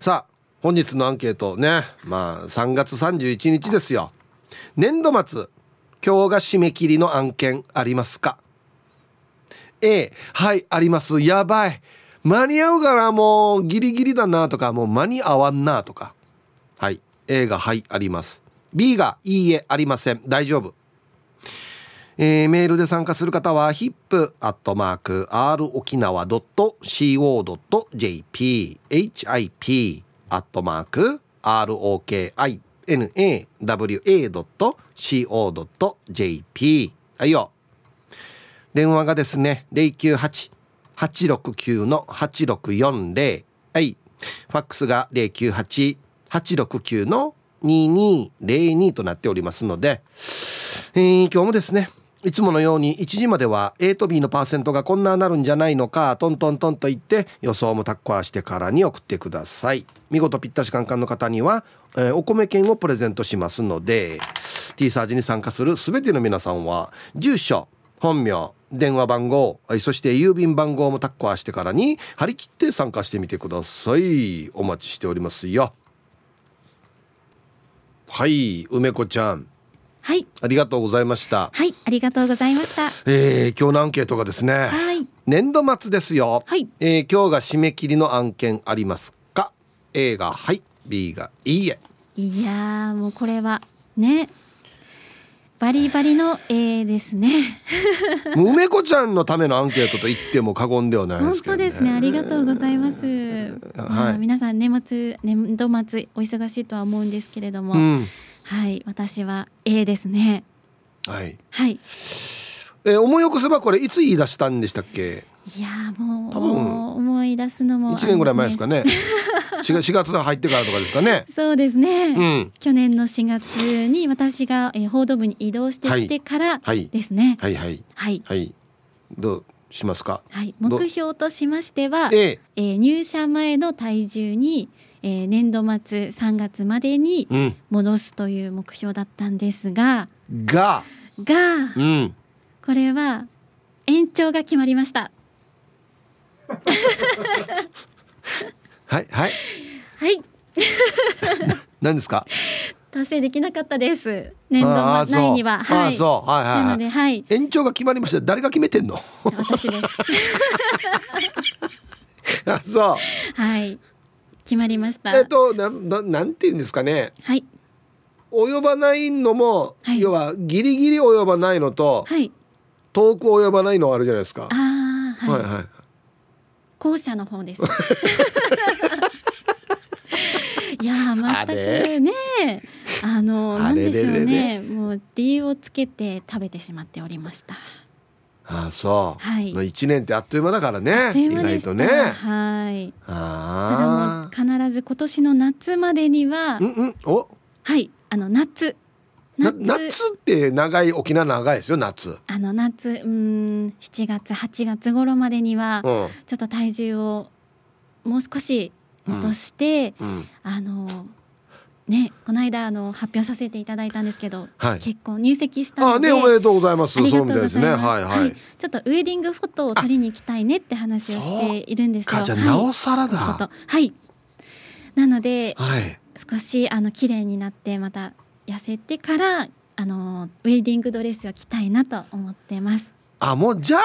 さあ本日のアンケートね。まあ3月31日ですよ。年度末今日が締め切りの案件ありますか？A はいあります。やばい。間に合うからもうギリギリだなとかもう間に合わんなとか。はい。A がはいあります。B がいいえありません。大丈夫。えー、メールで参加する方は hip.r 沖縄 .co.jp hip アットマーク ROKINAWA.co.jp はいよ。電話がですね098-869-8640はい。ファックスが098-869の2202となっておりますので、えー、今日もですねいつものように1時までは A と B のパーセントがこんななるんじゃないのかトントントンと言って予想もタッコアしてからに送ってください。見事ぴったしカンカンの方には、えー、お米券をプレゼントしますので T サージに参加する全ての皆さんは住所本名電話番号そして郵便番号もタッコアしてからに張り切って参加してみてください。お待ちしておりますよ。はい梅子ちゃん。はい。ありがとうございました。はい、ありがとうございました。えー、今日のアンケートがですね。はい。年度末ですよ。はい。えー、今日が締め切りの案件ありますか？A がはい、B がいいえ。いやもうこれはね。バリバリの A ですね。梅子ちゃんのためのアンケートと言っても過言ではないですけど、ね、本当ですね。ありがとうございます。はい、皆さん年末年度末お忙しいとは思うんですけれども。うんはい私は A ですね。はい。はい。えー、思い起こせばこれいつ言い出したんでしたっけ？いやもう多分。思い出すのも一年ぐらい前ですかね。4, 4月が入ってからとかですかね。そうですね、うん、去年の4月に私が、えー、報道部に移動してきてからですね、はい、はい。はい、はい、どうしますか？はい。目標としましては、え。えー、入社前の体重にえー、年度末3月までに戻すという目標だったんですが、うん、が。が、うん、これは延長が決まりました。はいはい。はい。何ですか？達成できなかったです。年度内には。はい。そう。はいはい、なのではい。延長が決まりました。誰が決めてんの？私です。あそう。はい決まりました。えっとなななんていうんですかね。はい。及ばないのも、はい、要はギリギリ及ばないのと、はい、遠く及ばないのあるじゃないですか。あ、はい、はいはい。後者の方です。いや全くね。あのなんでしょうね。もう理由をつけて食べてしまっておりましたああそう、はい、1年ってあっという間だからね意外とね。はい。あただもう必ず今年の夏までにはうんうん。お。はい。あの夏。夏。夏って長い沖縄長いですよ夏。あの夏うん7月8月頃までには、ちょっと体重をもう少し落として、うん。うん、あのね、この間あの発表させていただいたんですけど、はい、結婚入籍したのであねおめでとうございます。そうみたいですね。はいはい、はい、ちょっとウェディングフォトを撮りに行きたいねって話をしているんですよ。じゃなおさらだ。はい。なので、はい、少しあの綺麗になってまた痩せてからあのウェディングドレスを着たいなと思ってます。あもうじゃあ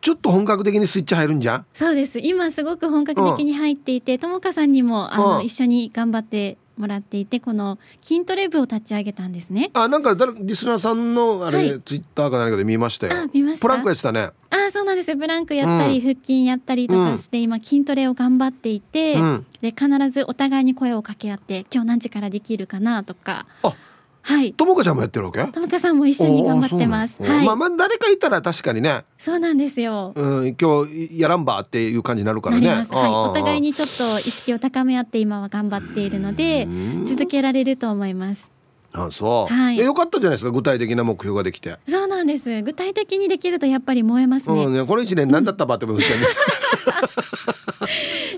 ちょっと本格的にスイッチ入るんじゃん？そうです。今すごく本格的に入っていてともかさんにもあの、うん、一緒に頑張ってもらっていてこの筋トレ部を立ち上げたんですね。あなんかリスナーさんのあれ、はい、ツイッターか何かで見ましたよ。あ見ました。プランクやってたね。あそうなんです。プランクやったり、うん、腹筋やったりとかして、今筋トレを頑張っていて、うん、で必ずお互いに声を掛け合って今日何時からできるかなとかあはい。ともかちゃんもやってるわけ？ともかさんも一緒に頑張ってます。はい。まあまあ誰かいたら確かにね。そうなんですよ。うん、今日やらんばっていう感じになるからね。はい。お互いにちょっと意識を高め合って今は頑張っているので続けられると思います。あそう、はい、よかったじゃないですか具体的な目標ができて。そうなんです。具体的にできるとやっぱり燃えますね,、うん、この一年何だったばって思いましたね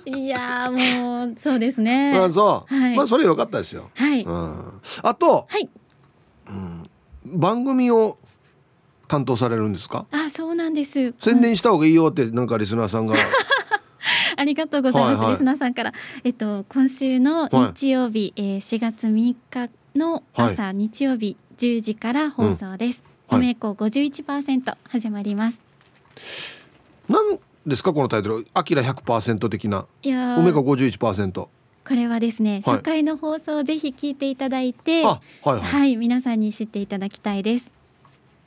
いやもうそうですね。あそう、はい、まあそれ良かったですよ。はい、うん、あと、はい。うん、番組を担当されるんですか？あそうなんです。宣伝した方がいいよってなんかリスナーさんが。ありがとうございます、はいはい、リスナーさんから。えっと今週の日曜日、はい、えー、4月3日の朝、はい、日曜日10時から放送です、うん、梅子51%始まります。なんですかこのタイトル「あきら100%」的な。いや梅子51%これはですね、初回の放送をぜひ聞いていただいて、はい、はい。はい、皆さんに知っていただきたいです。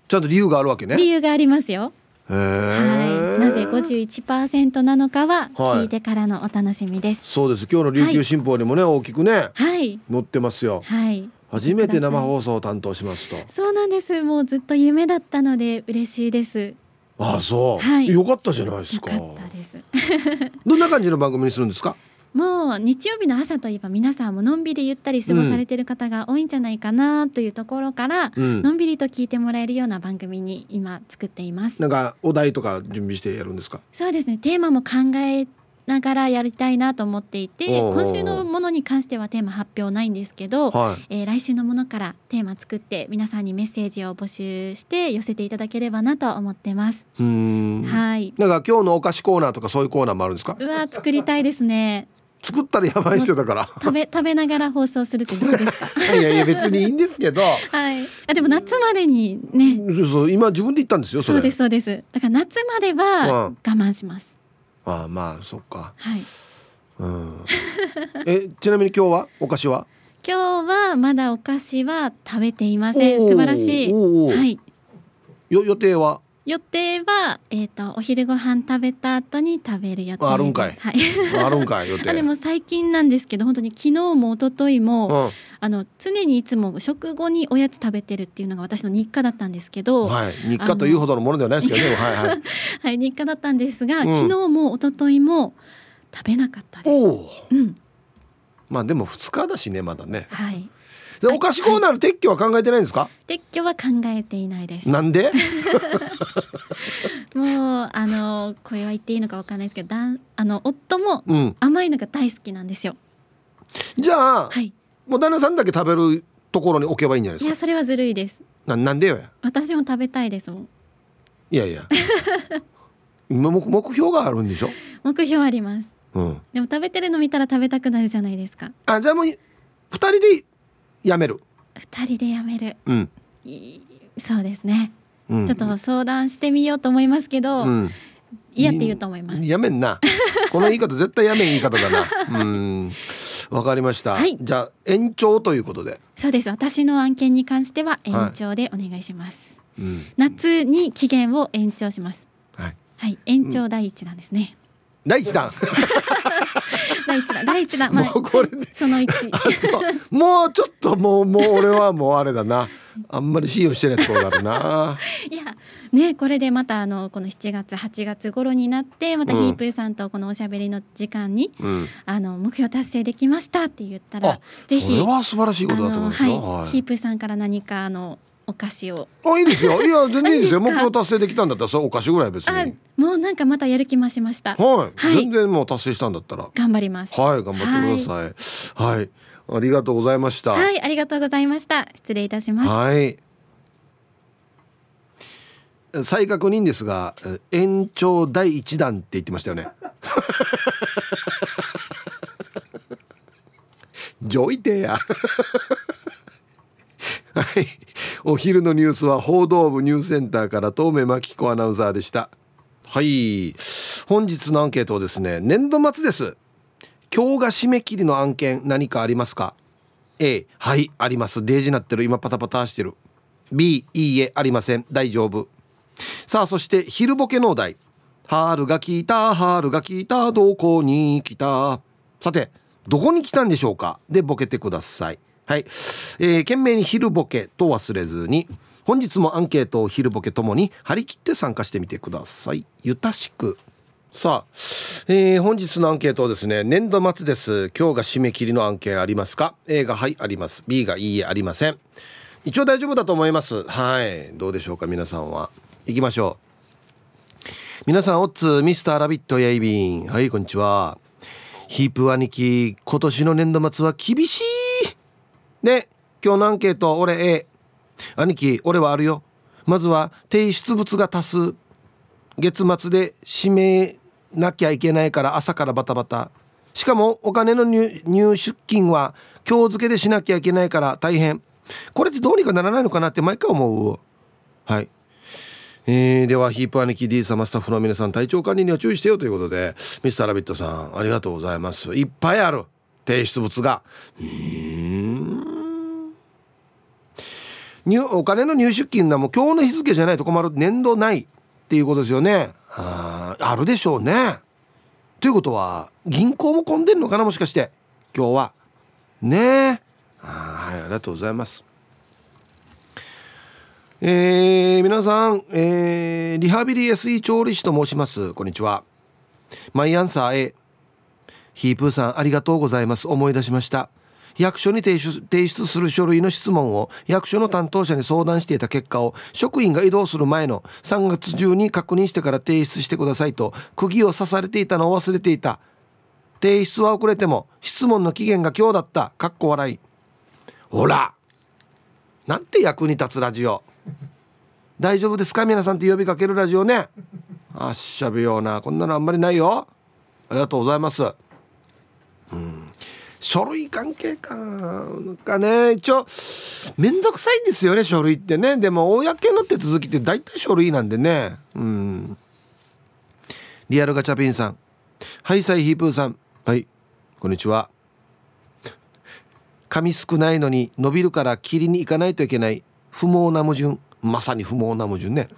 ちゃんと理由があるわけね。理由がありますよ。はい、なぜ51%なのかは聞いてからのお楽しみです。はい、そうです。今日の琉球新報にもね、はい、大きくね、はい、載ってますよ。はい。初めて生放送を担当しますと。そうなんです。もうずっと夢だったので嬉しいです。ああ、そう。はい。よかったじゃないですか。よかったです。どんな感じの番組にするんですか？もう日曜日の朝といえば皆さんものんびりゆったり過ごされてる方が多いんじゃないかなというところから、うん、のんびりと聞いてもらえるような番組に今作っていますなんかお題とか準備してやるんですか？そうですねテーマも考えながらやりたいなと思っていて今週のものに関してはテーマ発表ないんですけど、はい、えー、来週のものからテーマ作って皆さんにメッセージを募集して寄せていただければなと思ってます。はい。なんか今日のお菓子コーナーとかそういうコーナーもあるんですか？うわ作りたいですね。作ったらやばい人だから。食べ食べながら放送するってどうですか？いやいや別にいいんですけど。はい。あでも夏までにね。そうそう今自分で言ったんですよそうですそうです。だから夏までは我慢します、うん、ああまあそっか。はい。うん。え ちなみに今日はお菓子は？今日はまだお菓子は食べていません。素晴らしい。はい。よ予定は？予定は、えーと、お昼ご飯食べた後に食べる予定あるんかい。はい。あるんかい予定。あでも最近なんですけど本当に昨日も一昨日も、うん、あの常にいつも食後におやつ食べてるっていうのが私の日課だったんですけど、はい、日課というほどのものではないですけどね。はいはい。はい、日課だったんですが、うん、昨日も一昨日も食べなかったです。うん。まあでも二日だしねまだね。はい。でお菓子コーナーの撤去は考えてないんですか、撤去は考えていないです。なんで？もうあのこれは言っていいのかわかんないですけどだんあの夫も甘いのが大好きなんですよ、うん、じゃあ、はい、もう旦那さんだけ食べるところに置けばいいんじゃないですか？いやそれはずるいです。ななんでよ私も食べたいですもん。いやいや。今目目標があるんでしょ？目標あります、うん、でも食べてるの見たら食べたくなるじゃないですか。あじゃあもう二人でやめる。二人でやめる、うん、そうですね、うん、ちょっと相談してみようと思いますけど、うん、嫌って言うと思います。やめんな。この言い方絶対やめん言い方だな。うん。わかりました、はい、じゃあ延長ということで。そうです。私の案件に関しては延長でお願いします、はい、夏に期限を延長します。はい、はい、延長第一弾ですね、第一弾 第一弾第一弾、まあ、もうこれで。その一。もうちょっともうもう俺はもうあれだな。あんまり信用してないところだろうな。いやねこれでまたあのこの7月8月頃になってまたヒープーさんとこのおしゃべりの時間に、うん、あの目標達成できましたって言ったらぜひそれは素晴らしいことだと思いますよ、はいはい、ヒープーさんから何かあのお菓子を。あ いいですよ。いや全然いいですよ。目標達成できたんだったらそお菓子ぐらい別に。もうなんかまたやる気増しました、はい、はい、全然もう達成したんだったら。頑張ります。はい頑張ってください。はい、はい、ありがとうございました。はいありがとうございました。失礼いたします。はい。再確認ですが延長第一弾って言ってましたよね。上位定やはい。お昼のニュースは報道部ニュースセンターから東目真紀子アナウンサーでした。はい。本日のアンケートはですね、年度末です。今日が締め切りの案件何かありますか ?A、はい、あります。デージなってる。今パタパタしてる。B、いいえ、ありません。大丈夫。さあ、そして昼ボケのお題。春が来た、春が来た、どこに来た。さて、どこに来たんでしょうか？でボケてください。はい、えー、懸命に昼ボケと忘れずに本日もアンケートを昼ボケともに張り切って参加してみてください。ゆたしく。さあ、えー、本日のアンケートはですね年度末です。今日が締め切りの案件ありますか？A がはいあります。B がいいえありません。一応大丈夫だと思います。はい。どうでしょうか皆さんは。行きましょう。皆さんオッツミスターラビットやいびん。はいこんにちは。ヒープ兄貴今年の年度末は厳しいで今日のアンケート俺 A 兄貴俺はあるよ。まずは提出物が多数。月末で指名なきゃいけないから朝からバタバタ。しかもお金の入出金は今日付けでしなきゃいけないから大変。これってどうにかならないのかなって毎回思う。はい。えー、ではヒープ兄貴 D 様スタッフの皆さん体調管理には注意してよということでミスターラビットさんありがとうございます。いっぱいある。提出物が。うん。お金の入出金はもう今日の日付じゃないと困る年度ないっていうことですよね。ああるでしょうね。ということは銀行も混んでんのかなもしかして。今日は。ね。えはいありがとうございます。えー、皆さん、えー、リハビリ SE 調理師と申します。こんにちは。マイアンサー A ヒープーさんありがとうございます。思い出しました役所に提出提出する書類の質問を役所の担当者に相談していた結果を職員が移動する前の3月中に確認してから提出してくださいと釘を刺されていたのを忘れていた提出は遅れても質問の期限が今日だった。かっこ笑い。ほらなんて役に立つラジオ。大丈夫ですか？皆さんって呼びかけるラジオね。あっしゃべような。こんなのあんまりないよ。ありがとうございます。うん。書類関係か。なんかね一応面倒くさいんですよね書類ってね。でも公の手続きって大体書類なんでね。うん。リアルガチャピンさん。はいサイヒープーさん。はい。こんにちは。髪少ないのに伸びるから切りに行かないといけない。不毛な矛盾。まさに不毛な矛盾ね。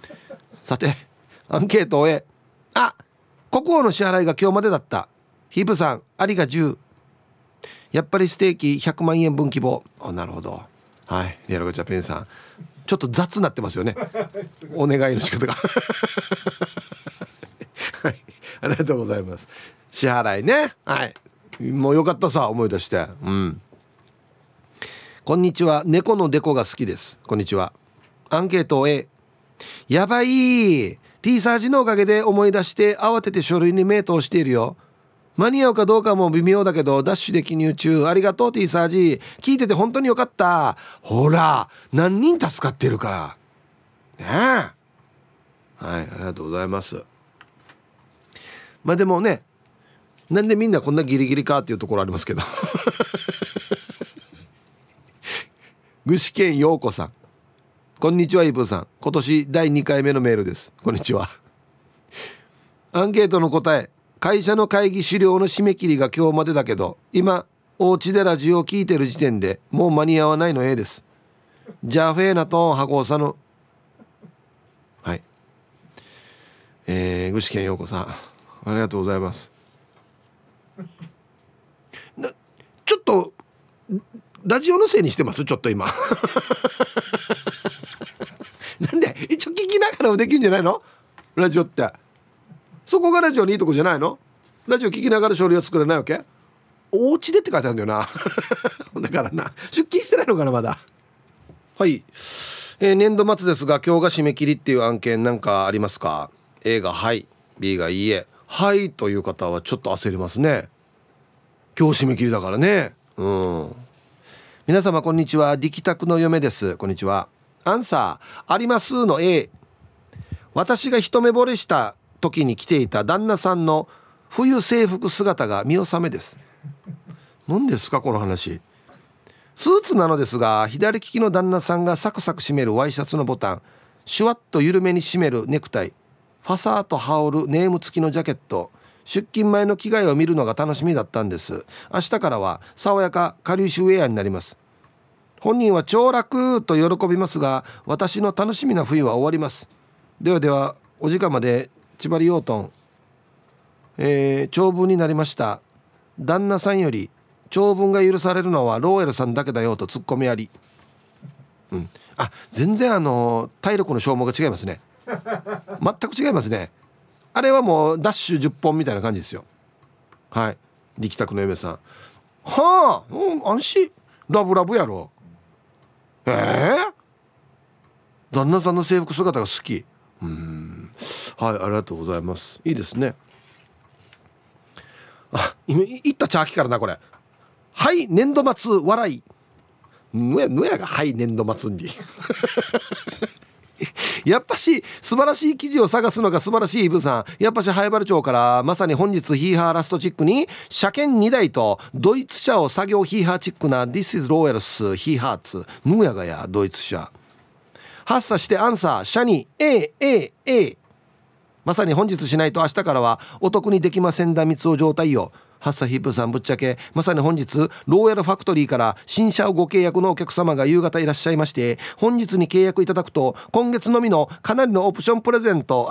さてアンケートを終え。あ国王の支払いが今日までだった。ヒープさんありが10やっぱりステーキ100万円分希望あなるほど。はい。リアルガチャペンさん。ちょっと雑になってますよね。お願いの仕方が。はい。ありがとうございます。支払いね。はい。もうよかったさ思い出して。うん。こんにちは。猫のデコが好きです。こんにちは。アンケート A やばい。T サージのおかげで思い出して慌てて書類に目通しているよ間に合うかどうかも微妙だけどダッシュで記入中。ありがとう T サージ。聞いてて本当によかった。ほら何人助かってるから。ねえ。はいありがとうございます。まあでもねなんでみんなこんなギリギリかっていうところありますけど。具志堅陽子さん。こんにちはイブさん。今年第2回目のメールです。こんにちは。アンケートの答え会社の会議資料の締め切りが今日までだけど今お家でラジオを聞いてる時点でもう間に合わないの A です。じゃあフェーナとハゴーサの。はい。えー、具志堅陽子さん。ありがとうございます。なちょっとラジオのせいにしてます？ちょっと今。なんで一応聞きながらもできるんじゃないの？ラジオってそこがラジオにいいとこじゃないの？ラジオ聞きながら書類を作れないわけ？お家でって書いてあるんだよな。だからな。出勤してないのかなまだ。はい、えー、年度末ですが今日が締め切りっていう案件なんかありますか？A がはい。B がいいえ。はいという方はちょっと焦りますね。今日締め切りだからね。うん。皆様こんにちは。力宅の嫁です。こんにちは。アンサーありますの A 私が一目惚れした時に着ていた旦那さんの冬制服姿が見納めです。何ですかこの話。スーツなのですが左利きの旦那さんがサクサク締めるワイシャツのボタン。シュワッと緩めに締めるネクタイ。ファサーと羽織るネーム付きのジャケット。出勤前の着替えを見るのが楽しみだったんです。明日からは爽やかカリウシウェアになります。本人は超楽と喜びますが私の楽しみな冬は終わります。ではではお時間まで千葉リオートン、えー、長文になりました。旦那さんより長文が許されるのはローエルさんだけだよとツッコミあり。うん。あ全然あの体力の消耗が違いますね。全く違いますね。あれはもうダッシュ10本みたいな感じですよ。はい。力宅の嫁さん。はあうん安心。ラブラブやろ。ええー、旦那さんの制服姿が好き。うん。はいありがとうございます。いいですね。あ今いったチャーキからなこれ。はい年度末笑い。ぬやぬやがはい年度末に。やっぱし素晴らしい記事を探すのが素晴らしいイブさん。やっぱし灰原町からまさに本日ヒーハーラストチックに車検2台とドイツ車を作業ヒーハーチックな This is Royals ヒーハーツ。ヌーヤガやドイツ車。発作してアンサーシャニー AAA まさに本日しないと明日からはお得にできませんだ三つお状態よ。ハッサヒップさんぶっちゃけまさに本日ローヤルファクトリーから新車をご契約のお客様が夕方いらっしゃいまして本日に契約いただくと今月のみのかなりのオプションプレゼント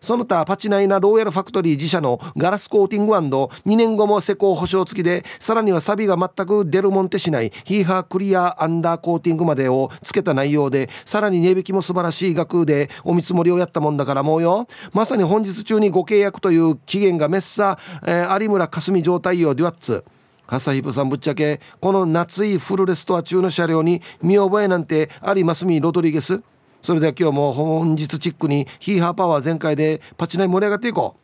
その他パチナイなローヤルファクトリー自社のガラスコーティング &2 年後も施工保証付きでさらにはサビが全くデルモンテしないヒーハークリアアンダーコーティングまでをつけた内容でさらに値引きも素晴らしい額でお見積もりをやったもんだからもうよ。まさに本日中にご契約という期限がめっさ、えー、有村架純状態よデュアッツハサヒブさんぶっちゃけこの夏いフルレストア中の車両に見覚えなんてありますみロドリゲス。それでは今日も本日チックにヒーハーパワー全開でパチナイ盛り上がっていこ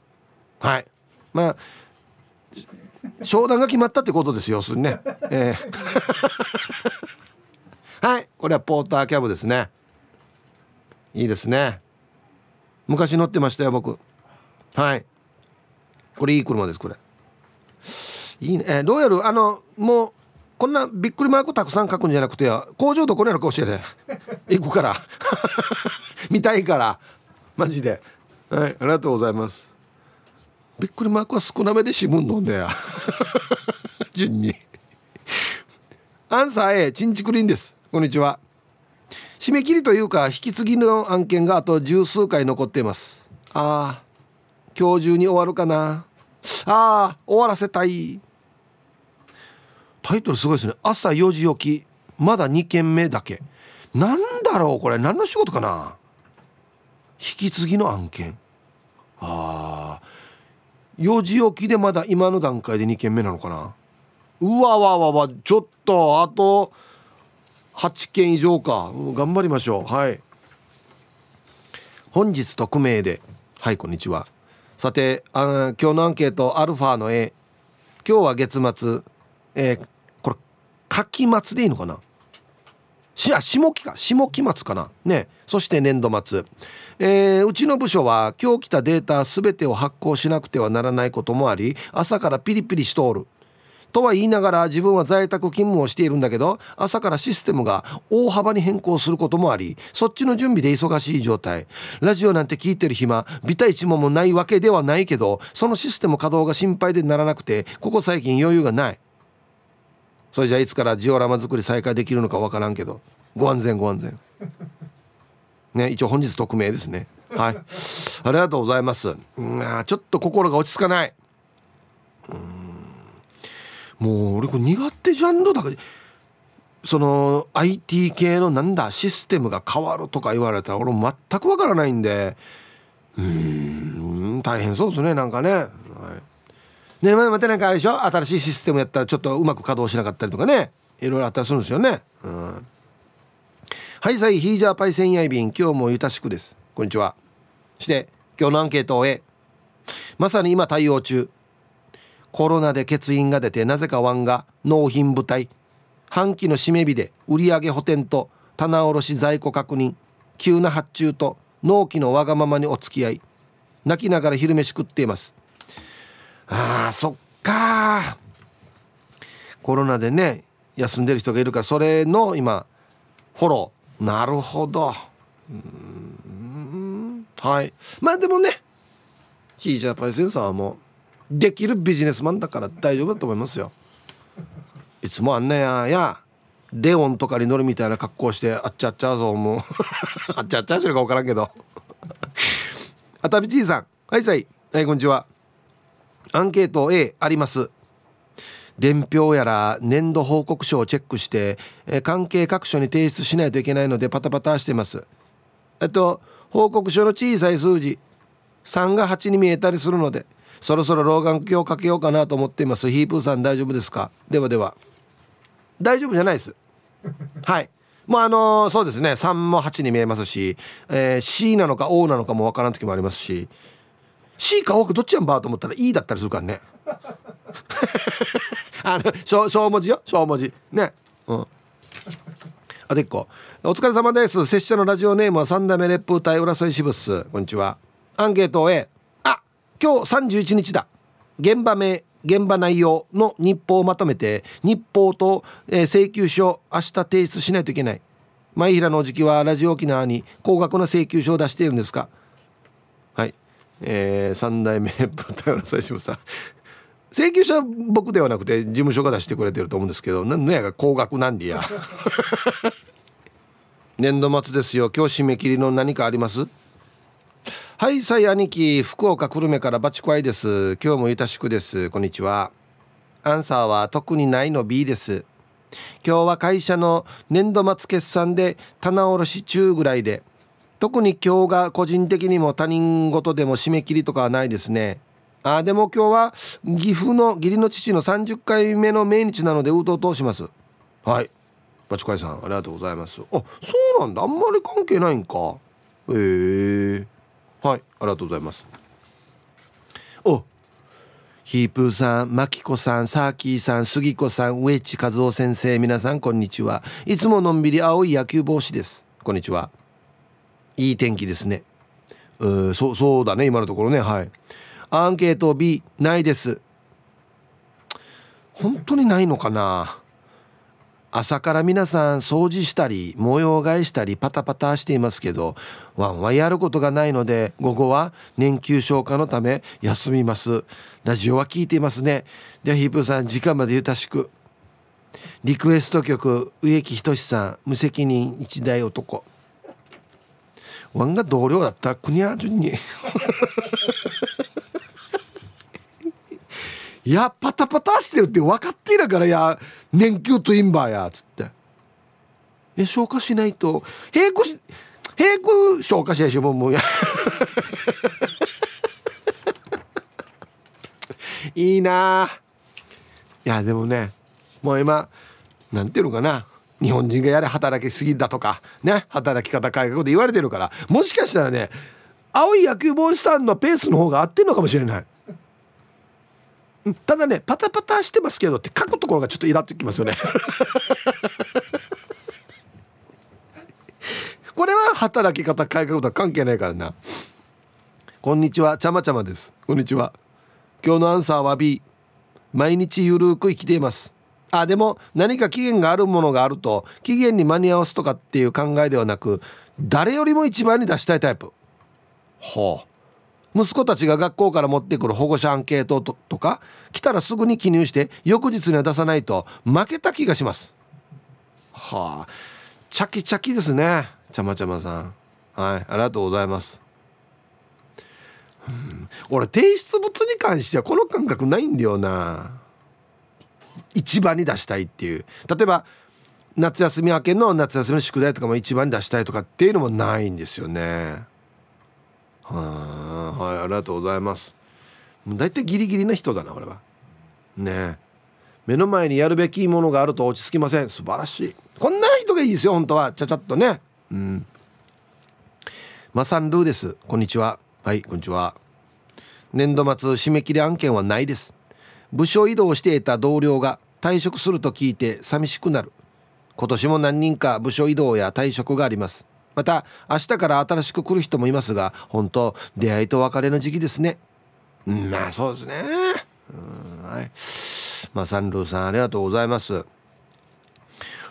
う。はい。まあ商談が決まったってことです要するにね。えー はい。これはポーターキャブですね。いいですね。昔乗ってましたよ僕。はい。これいい車ですこれ。いいね、えー、どうやる？あのもうこんなびっくりマークたくさん書くんじゃなくて工場どこにあるか教えて。行くから。見たいから。マジで。はいありがとうございます。びっくりマークは少なめで新聞飲んでや。順に。アンサー A チンチクリンです。こんにちは。締め切りというか引き継ぎの案件があと十数回残っています。ああ今日中に終わるかな。ああ終わらせたい。タイトルすごいですね。朝4時起きまだ2件目だけ。なんだろうこれ。何の仕事かな。引き継ぎの案件。ああ4時起きでまだ今の段階で2件目なのかな。うわわわわ。ちょっとあと8件以上か。頑張りましょう。はい。本日匿名で。はいこんにちは。さてあ今日のアンケートアルファの A 今日は月末。えー、これ柿末でいいのかな？しあ下期か。下期末かな。ね。そして年度末、えー、うちの部署は今日来たデータ全てを発行しなくてはならないこともあり朝からピリピリしとおる。とは言いながら自分は在宅勤務をしているんだけど朝からシステムが大幅に変更することもありそっちの準備で忙しい状態。ラジオなんて聞いてる暇ビタ一問もないわけではないけどそのシステム稼働が心配でならなくてここ最近余裕がない。それじゃあいつからジオラマ作り再開できるのかわからんけど。ご安全ご安全。ね一応本日匿名ですね。はい。ありがとうございます。うんちょっと心が落ち着かない。うん。もう俺これ苦手ジャンルだからその IT 系のなんだシステムが変わるとか言われたら俺全くわからないんでうん大変そうですねなんかね、はい、ねまたなんかあれでしょ？新しいシステムやったらちょっとうまく稼働しなかったりとかね。いろいろあったりするんですよね。うん。はいさいヒージャーパイセンヤイビン今日もゆたしくです。こんにちは。して今日のアンケートを終えまさに今対応中。コロナで欠員が出てなぜかワンが納品部隊半期の締め日で売上補填と棚卸在庫確認急な発注と納期のわがままにお付き合い泣きながら昼飯食っています。あーそっかコロナでね休んでる人がいるからそれの今フォロー。なるほど。うん。はい。まあでもねヒージャパイセンサーはもうできるビジネスマンだから大丈夫だと思いますよ。いつもあんなややレオンとかに乗るみたいな格好してあっちゃっちゃうぞもう。あっちゃっちゃう しか分からんけど。あたびちいさんはいさいはいこんにちは。アンケート A あります。伝票やら年度報告書をチェックして、え関係各所に提出しないといけないのでパタパタしてます。えっと報告書の小さい数字3が8に見えたりするのでそろそろ老眼鏡をかけようかなと思っています。ヒープーさん大丈夫ですか？ではでは。大丈夫じゃないです。はい。もうあのー、そうですね。3も8に見えますし、えー、C なのか O なのかもわからん時もありますし。C か O かどっちやんばと思ったら E だったりするからね。あの小小文字よ。小文字。ね。うん。あと1個。お疲れ様です。拙者のラジオネームは三代目烈風隊浦添支部っす。こんにちは。アンケート A 今日31日だ。現場名現場内容の日報をまとめて日報と、えー、請求書明日提出しないといけない。前平のおじきはラジオ沖縄に高額な請求書を出しているんですか。はい。えー、3代目太陽最初さん。請求書は僕ではなくて事務所が出してくれてると思うんですけど何やが高額なんでや。年度末ですよ。今日締め切りの何かあります？はいさい兄貴福岡久留米からバチコアイです。今日もゆたしくです。こんにちは。アンサーは特にないの B です。今日は会社の年度末決算で棚卸し中ぐらいで。特に今日が個人的にも他人事でも締め切りとかはないですね。あでも今日は岐阜の義理の父の30回目の命日なのでうとうとします。はい。バチコイさんありがとうございます。あそうなんだ。あんまり関係ないんか。へえー。はいありがとうございますおヒープーさん、マキコさん、サーキーさん、杉子さん、植地和夫先生、皆さんこんにちは。いつものんびり青い野球帽子です。こんにちは。いい天気ですね。うそ、そうだね、今のところね。はい。アンケート B、ないです。本当にないのかな朝から皆さん掃除したり模様替えしたりパタパタしていますけどワンはやることがないので午後は年休消化のため休みます。ラジオは聞いていますね。ではヒープーさん時間までゆたしく。リクエスト曲植木仁さん無責任一代男。ワンが同僚だった。国は順に。いやパタパタしてるって分かっているからや。年休とインバーやっつって。え消化しないと。平行し平行消化しないしもうもうや。いいな。いやでもねもう今なんていうのかな。日本人がやれ働きすぎだとかね。働き方改革で言われてるから。もしかしたらね青い野球帽子さんのペースの方が合ってんのかもしれない。ただねパタパタしてますけどって書くところがちょっとイラっときますよね。これは働き方改革とは関係ないからな。こんにちはちゃまちゃまです。こんにちは。今日のアンサーは B 毎日ゆるく生きています。あでも何か期限があるものがあると期限に間に合わすとかっていう考えではなく誰よりも一番に出したいタイプ。ほう。息子たちが学校から持ってくる保護者アンケートとか来たらすぐに記入して翌日には出さないと負けた気がします。はあ。チャキチャキですね。ちゃまちゃまさん。はいありがとうございます、うん、俺提出物に関してはこの感覚ないんだよな。一番に出したいっていう。例えば夏休み明けの夏休みの宿題とかも一番に出したいとかっていうのもないんですよね。ははい。ありがとうございます。だいたいギリギリな人だな俺は。ね目の前にやるべきものがあると落ち着きません。素晴らしい。こんな人がいいですよ本当は。ちゃちゃっとね。うん。マサンルーです。こんにちは。はいこんにちは。年度末締め切り案件はないです。部署移動していた同僚が退職すると聞いて寂しくなる。今年も何人か部署移動や退職があります。また明日から新しく来る人もいますが本当出会いと別れの時期ですね。うんまあそうですね。うんはい。まあサンルーさんありがとうございます。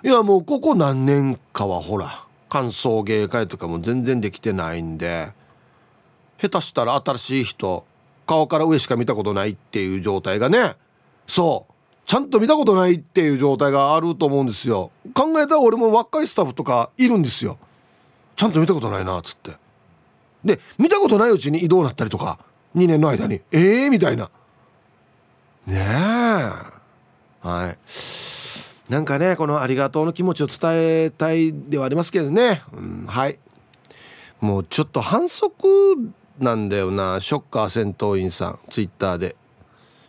いやもうここ何年かはほら歓送迎会とかも全然できてないんで下手したら新しい人顔から上しか見たことないっていう状態がね。そう。ちゃんと見たことないっていう状態があると思うんですよ。考えたら俺も若いスタッフとかいるんですよ。ちゃんと見たことないなっつって。で見たことないうちに移動なったりとか2年の間に。ええー、みたいな。ねえ。はい。なんかねこのありがとうの気持ちを伝えたいではありますけどね、うん、はい。もうちょっと反則なんだよなショッカー戦闘員さんツイッターで。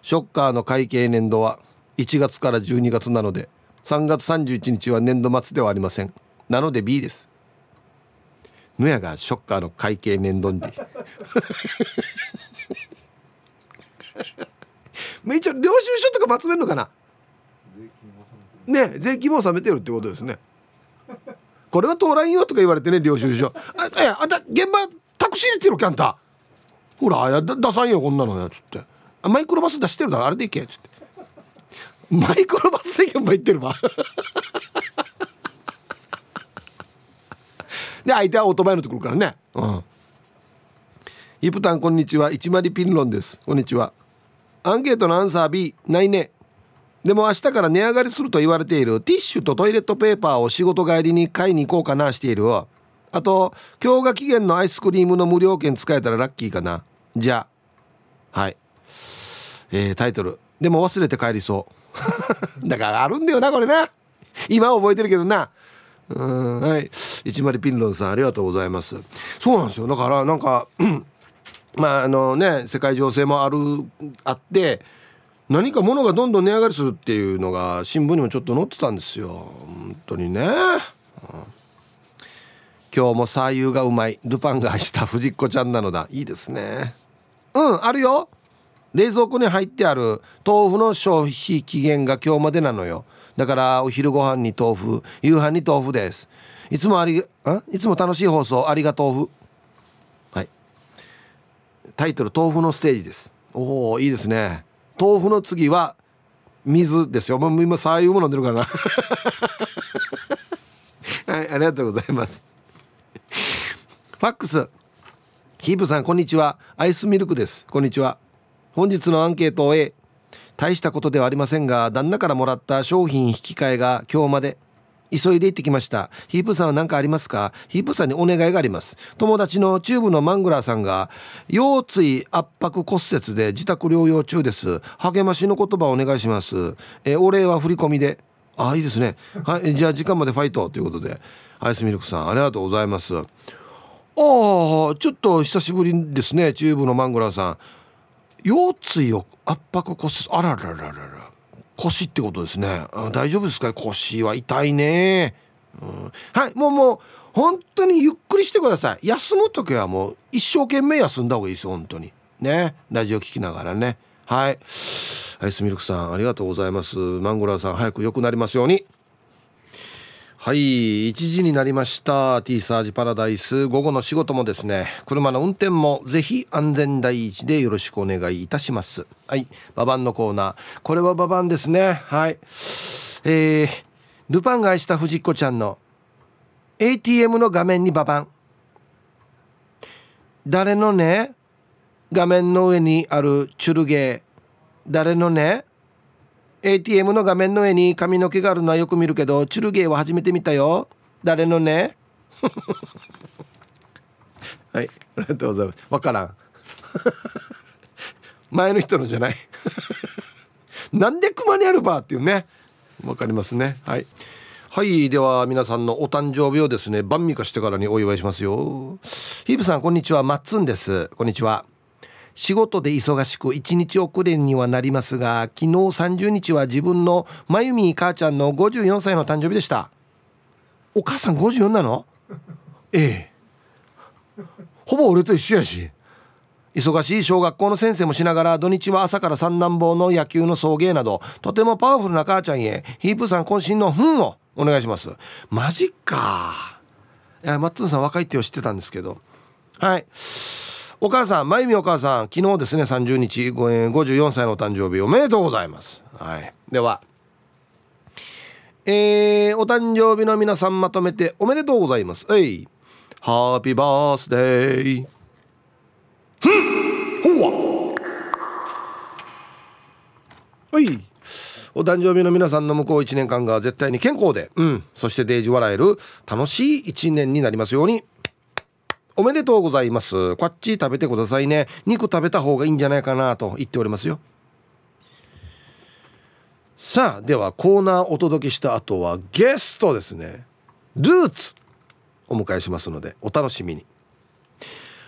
ショッカーの会計年度は1月から12月なので3月31日は年度末ではありません。なので B です。ぬやがショッカーの会計年度に。一応領収書とかまとめるのかな？ね税金も納めてるってことですね。これは通らんよとか言われてね領収書。あえあんた現場タクシーで行ってるかあんた。ほらや出さんよこんなのやつって。あマイクロバス出してるだろあれで行けっつって。マイクロバスで現場行ってるわ。で相手はオートバイのところからね。うん。イプタンこんにちは。一丸ピンロンです。こんにちは。アンケートのアンサー B ないね。でも明日から値上がりすると言われている。ティッシュとトイレットペーパーを仕事帰りに買いに行こうかなしている。あと今日が期限のアイスクリームの無料券使えたらラッキーかな。じゃあ。はい。えー、タイトル「でも忘れて帰りそう」だからあるんだよなこれな。今覚えてるけどな。うん。はい。一丸ピンロンさんありがとうございます。そうなんですよ。だからなんかまああのね世界情勢もあるあって何か物がどんどん値上がりするっていうのが新聞にもちょっと載ってたんですよ。本当にね、うん、今日も左右がうまい。ルパンが愛した藤子ちゃんなのだ。いいですね。うんあるよ。冷蔵庫に入ってある豆腐の消費期限が今日までなのよ。だからお昼ご飯に豆腐夕飯に豆腐です。いつもありあ？いつも楽しい放送ありが豆腐。はい。タイトル豆腐のステージです。おおいいですね。豆腐の次は水ですよ。もう今さあいうもの飲んでるからな。はいありがとうございます。ファックス。ヒープさんこんにちは。アイスミルクです。こんにちは。本日のアンケートを A 大したことではありませんが旦那からもらった商品引き換えが今日まで。急いで行ってきました。ヒープさんは何かありますか？ヒープさんにお願いがあります。友達のチューブのマングラーさんが腰椎圧迫骨折で自宅療養中です。励ましの言葉をお願いします。えお礼は振り込みで。あいいですね。はいじゃあ時間までファイトということで。アイスミルクさんありがとうございます。ああちょっと久しぶりですねチューブのマングラーさん。腰椎を圧迫骨折あららららら腰ってことですね。大丈夫ですかね？腰は痛いね、うん、はいもうもう本当にゆっくりしてください。休む時はもう一生懸命休んだ方がいいですよ本当に。ね。ラジオ聞きながらね。はい。アイスミルクさんありがとうございます。マンゴラーさん早く良くなりますように。はい1時になりました。T サージパラダイス。午後の仕事もですね車の運転もぜひ安全第一でよろしくお願いいたします。はいババンのコーナー。これはババンですね。はい。えー、ルパンが愛した藤子ちゃんの ATM の画面にババン誰のね画面の上にあるチュルゲー。誰のね ATM の画面の上に髪の毛があるのはよく見るけどチュルゲーは初めて見たよ。誰のね？はいありがとうございます。わからん。前の人のじゃない。なんで熊にあるばっていうね。わかりますね。はい。はいでは皆さんのお誕生日をですね晩味化してからにお祝いしますよ。ヒープさんこんにちは。マッツンです。こんにちは。仕事で忙しく1日遅れにはなりますが昨日30日は自分のまゆみ母ちゃんの54歳の誕生日でした。お母さん54なの？ええ。ほぼ俺と一緒やし。忙しい小学校の先生もしながら土日は朝から三男坊の野球の送迎などとてもパワフルな母ちゃんへヒープさん渾身の「ふん」をお願いします。マジか。いやマッツンさん若いって知ってたんですけど。はい。お母さんまゆみお母さん昨日ですね30日54歳のお誕生日おめでとうございます。はい。では。えー、お誕生日の皆さんまとめておめでとうございます。はい。ハッピーバースデーふんほわは。い。お誕生日の皆さんの向こう1年間が絶対に健康で、うん、そしてデージ笑える楽しい1年になりますように。おめでとうございます。こっち食べてくださいね。肉食べた方がいいんじゃないかなと言っておりますよ。さあではコーナーお届けした後はゲストですね。ルーツお迎えしますのでお楽しみに。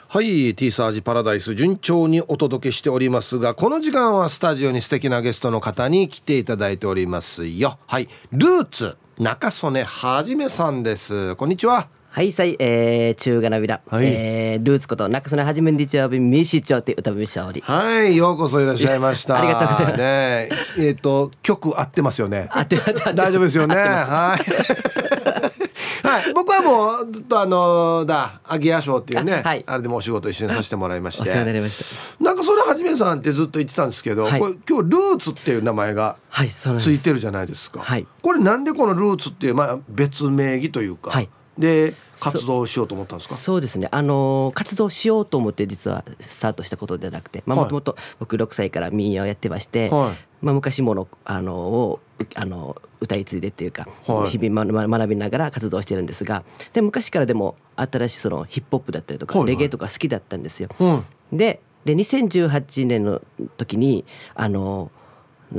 はい T サージパラダイス順調にお届けしておりますがこの時間はスタジオに素敵なゲストの方に来ていただいておりますよ。はいルーツ中曽根はじめさんです。こんにちは。はいさい、えー、中がなびら、はい、えー、ルーツことなくそのはじめんでちゃびみしちょって歌びしゃおりはいようこそいらっしゃいました。ありがとうございます、ね、えっ、ー、と曲合ってますよね。合ってます大丈夫ですよね。はい。はい、僕はもうずっとあのー、だアギア賞っていうねあはい、あれでもお仕事一緒にさせてもらいまして。お世話になりました。なんかそれはじめさんってずっと言ってたんですけど、はい、これ今日ルーツっていう名前がついてるじゃないですか、はい、これなんでこのルーツっていう、まあ、別名義というか、はい、で活動しようと思ったんですか？そうですね。あの活動しようと思って実はスタートしたことではなくてもともと僕6歳から民謡をやってまして、はい、まあ、昔ものあのをあの歌い継いでっていうか、はい、日々、ま、学びながら活動してるんですがで昔からでも新しいそのヒップホップだったりとか、はいはい、レゲエとか好きだったんですよ。でで2018年の時にあの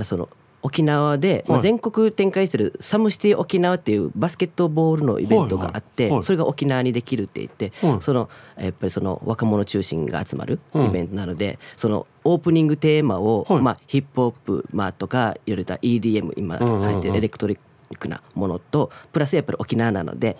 その沖縄で、まあ、全国展開してるサムシティ沖縄っていうバスケットボールのイベントがあって、それが沖縄にできるって言って、そのやっぱりその若者中心が集まるイベントなので、そのオープニングテーマを、まあ、ヒップホップ、まあ、とかいろいろ EDM 今入ってるエレクトリックなものとプラスやっぱり沖縄なので、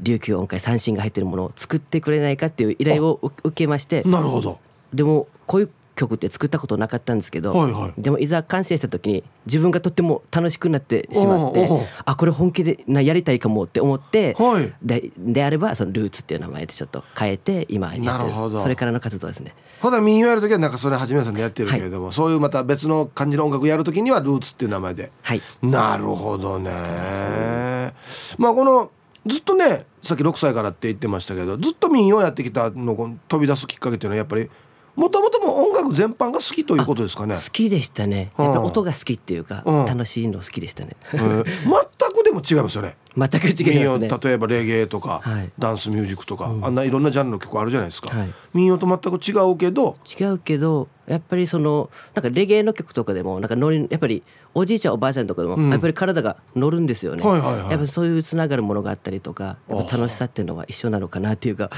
琉球音階三振が入ってるものを作ってくれないかっていう依頼を受けましてなるほど。でもこういう曲って作ったことなかったんですけど、はいはい、でもいざ完成した時に自分がとっても楽しくなってしまってあこれ本気でなやりたいかもって思って、はい、でであればそのルーツっていう名前でちょっと変えて今やってる。それからの活動ですね。ほな民謡やる時はなんかそれはじめさんでやってるけれども、はい、そういうまた別の感じの音楽やる時にはルーツっていう名前で、はい、なるほどね。まあこのずっとねさっき6歳からって言ってましたけどずっと民謡やってきたの飛び出すきっかけっていうのはやっぱりもともとも音楽全般が好きということですかね。好きでしたね。やっぱ音が好きっていうか、うん、楽しいの好きでしたね、えー、全くでも違いますよね。全く違いますね。例えばレゲエとか、はい、ダンスミュージックとか、うん、あんないろんなジャンルの曲あるじゃないですか、はい、民謡と全く違うけど違うけどやっぱりそのなんかレゲエの曲とかでもなんかノリやっぱりおじいちゃんおばあちゃんとかでもやっぱり体が乗るんですよね、はいはいはい、やっぱそういうつながるものがあったりとか楽しさっていうのは一緒なのかなっていうか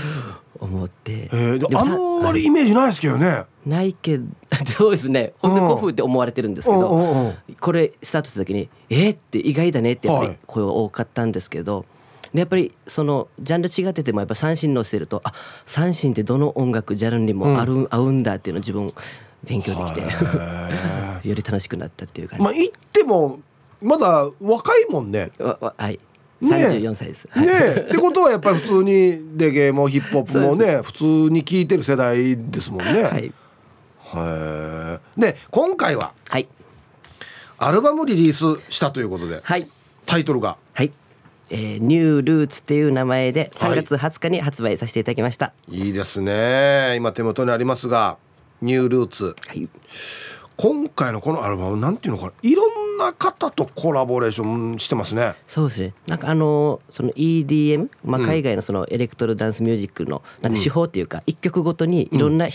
思って、えー、あんまりイメージないですけどね。ないけど そうですね。本当に古風って思われてるんですけどこれスタートした時に「えっ?」って意外だねってやっぱり声多かったんですけど、でやっぱりそのジャンル違っててもやっぱ三振乗せるとあ三振ってどの音楽ジャンルにもある、うん、合うんだっていうのを自分勉強できて より楽しくなったっていう感じ。まあ言ってもまだ若いもんね。はい34歳です。ねねってことはやっぱり普通にレゲエもヒップホップもね普通に聴いてる世代ですもんね。はい。へで今回は、はい、アルバムリリースしたということで、はい、タイトルが「はい。えー、ニュールーツ」っていう名前で3月20日に発売させていただきました、はい、いいですね。今手元にありますが「ニュールーツ」はい今回のこのアルバムなんていうのかないろんな方とコラボレーションしてますね。そうですね。なんかあのその EDM、まあ、海外のそのエレクトロダンスミュージックのなんか手法っていうか一曲ごとにいろんな、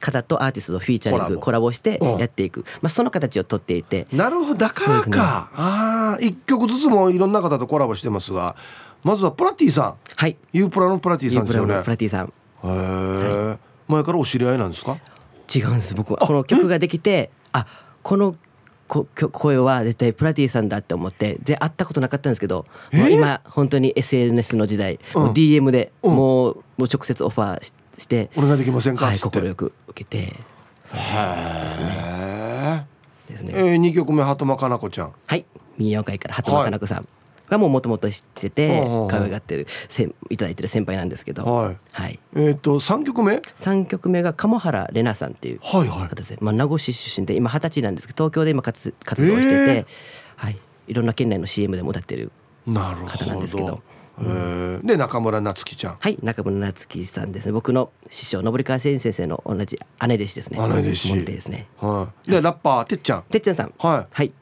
方とアーティストとフィーチャリングコラボしてやっていく、まあ、その形をとっていて。なるほどだからか、ね、ああ一曲ずつもいろんな方とコラボしてますがまずはプラティさん。はい。ユープラのプラティさんですよね。プラティさん。へえ、はい、前からお知り合いなんですか？違うんです。僕はこの曲ができてあこのこ声は絶対プラティさんだって思ってで会ったことなかったんですけど、まあ、今本当に SNS の時代、もう DM でもう,、もう直接オファーして「お願いできませんか?」はい快く受けてへえですね、えー、2曲目鳩間かな子ちゃん。はい。民謡界から鳩間かな子さん、はいがもうもともと知ってて可愛がってるせんいただいてる先輩なんですけど、はい、はい、えっ、ー、と3曲目 ?3 曲目が鴨原玲奈さんっていう方ですね、まあ、名護市出身で今二十歳なんですけど東京で今活活動してて、えー、はい、いろんな県内の CM でも歌ってる方なんですけど。うん、で中村夏樹ちゃん。はい。中村夏樹さんですね。僕の師匠信川先生の同じ姉弟子ですね。姉弟子。ですね。はい。でラッパーてっちゃん。てっちゃんさん。はい、はい、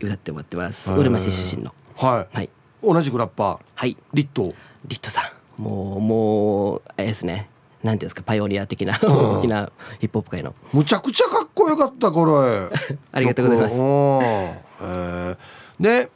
歌ってもらってます。うるま市出身のはい、はい、同じくラッパー。はい。リット。リットさん。もうもうあれですね。なんていうんですかパイオニア的な大きなヒップホップ界の。むちゃくちゃかっこよかったこれ。ありがとうございます、えー、で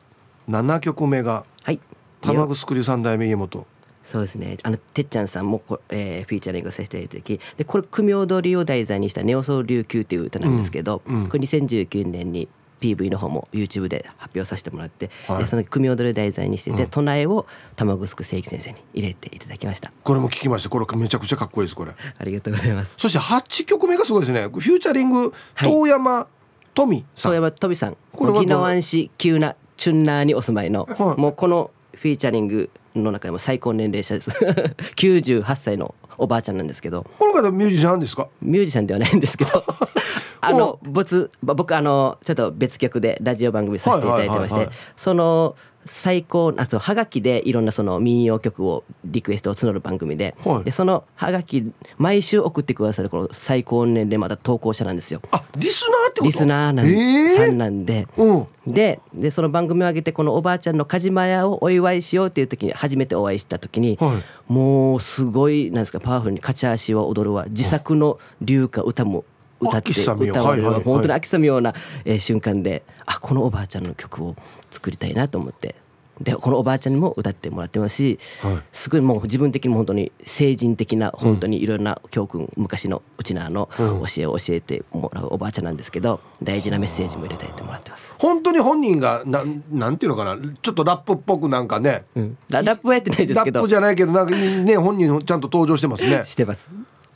7曲目がはい。玉城三代目家元。そうですね。あのてっちゃんさんもこ、えー、フィーチャリングさせていただきでこれ組踊りを題材にした「ネオソウ琉球」っていう歌なんですけど、うん。うん、これ2019年に PV の方も YouTube で発表させてもらって、はい、でその組踊り題材にしてて、うん、唱えを玉城正義先生に入れていただきました。これも聞きました。これめちゃくちゃかっこいいですこれ。ありがとうございます。そして8曲目がすごいですね。フューチャリング遠山富さん、遠山富さん。これは宜野湾市急なチュンナーにお住まいの、はい、もうこのフフィーチャリングの中でも最高年齢者です。98歳のおばあちゃんなんですけど。この方ミュージシャンですか？ミュージシャンではないんですけど あの僕僕あのちょっと別局でラジオ番組させていただいてましてその最高あそうはがきでいろんなその民謡曲をリクエストを募る番組ではい、でそのはがき毎週送ってくださるこの最高年齢まだ投稿者なんですよ。あリスナーってこと？リスナーなん、えー、さんなんで、うん、ででその番組を上げてこのおばあちゃんの梶間屋をお祝いしようっていう時に初めてお会いした時に、はい、もうすごいなんですかパワフルに勝ち足は踊るわ。自作の流歌歌も歌って歌う、はいはい、本当に秋雨ような、えー、瞬間であこのおばあちゃんの曲を作りたいなと思って。でこのおばあちゃんにも歌ってもらってますし、はい、すごいもう自分的にも本当に成人的な本当にいろんな教訓、うん、昔のうちなの教えを教えてもらうおばあちゃんなんですけど大事なメッセージも入れたいともらってます。本当に本人がなんなんていうのかなちょっとラップっぽくなんかね、うん、ララップはやってないですけど。ラップじゃないけどなんかね本人ちゃんと登場してますね。してます。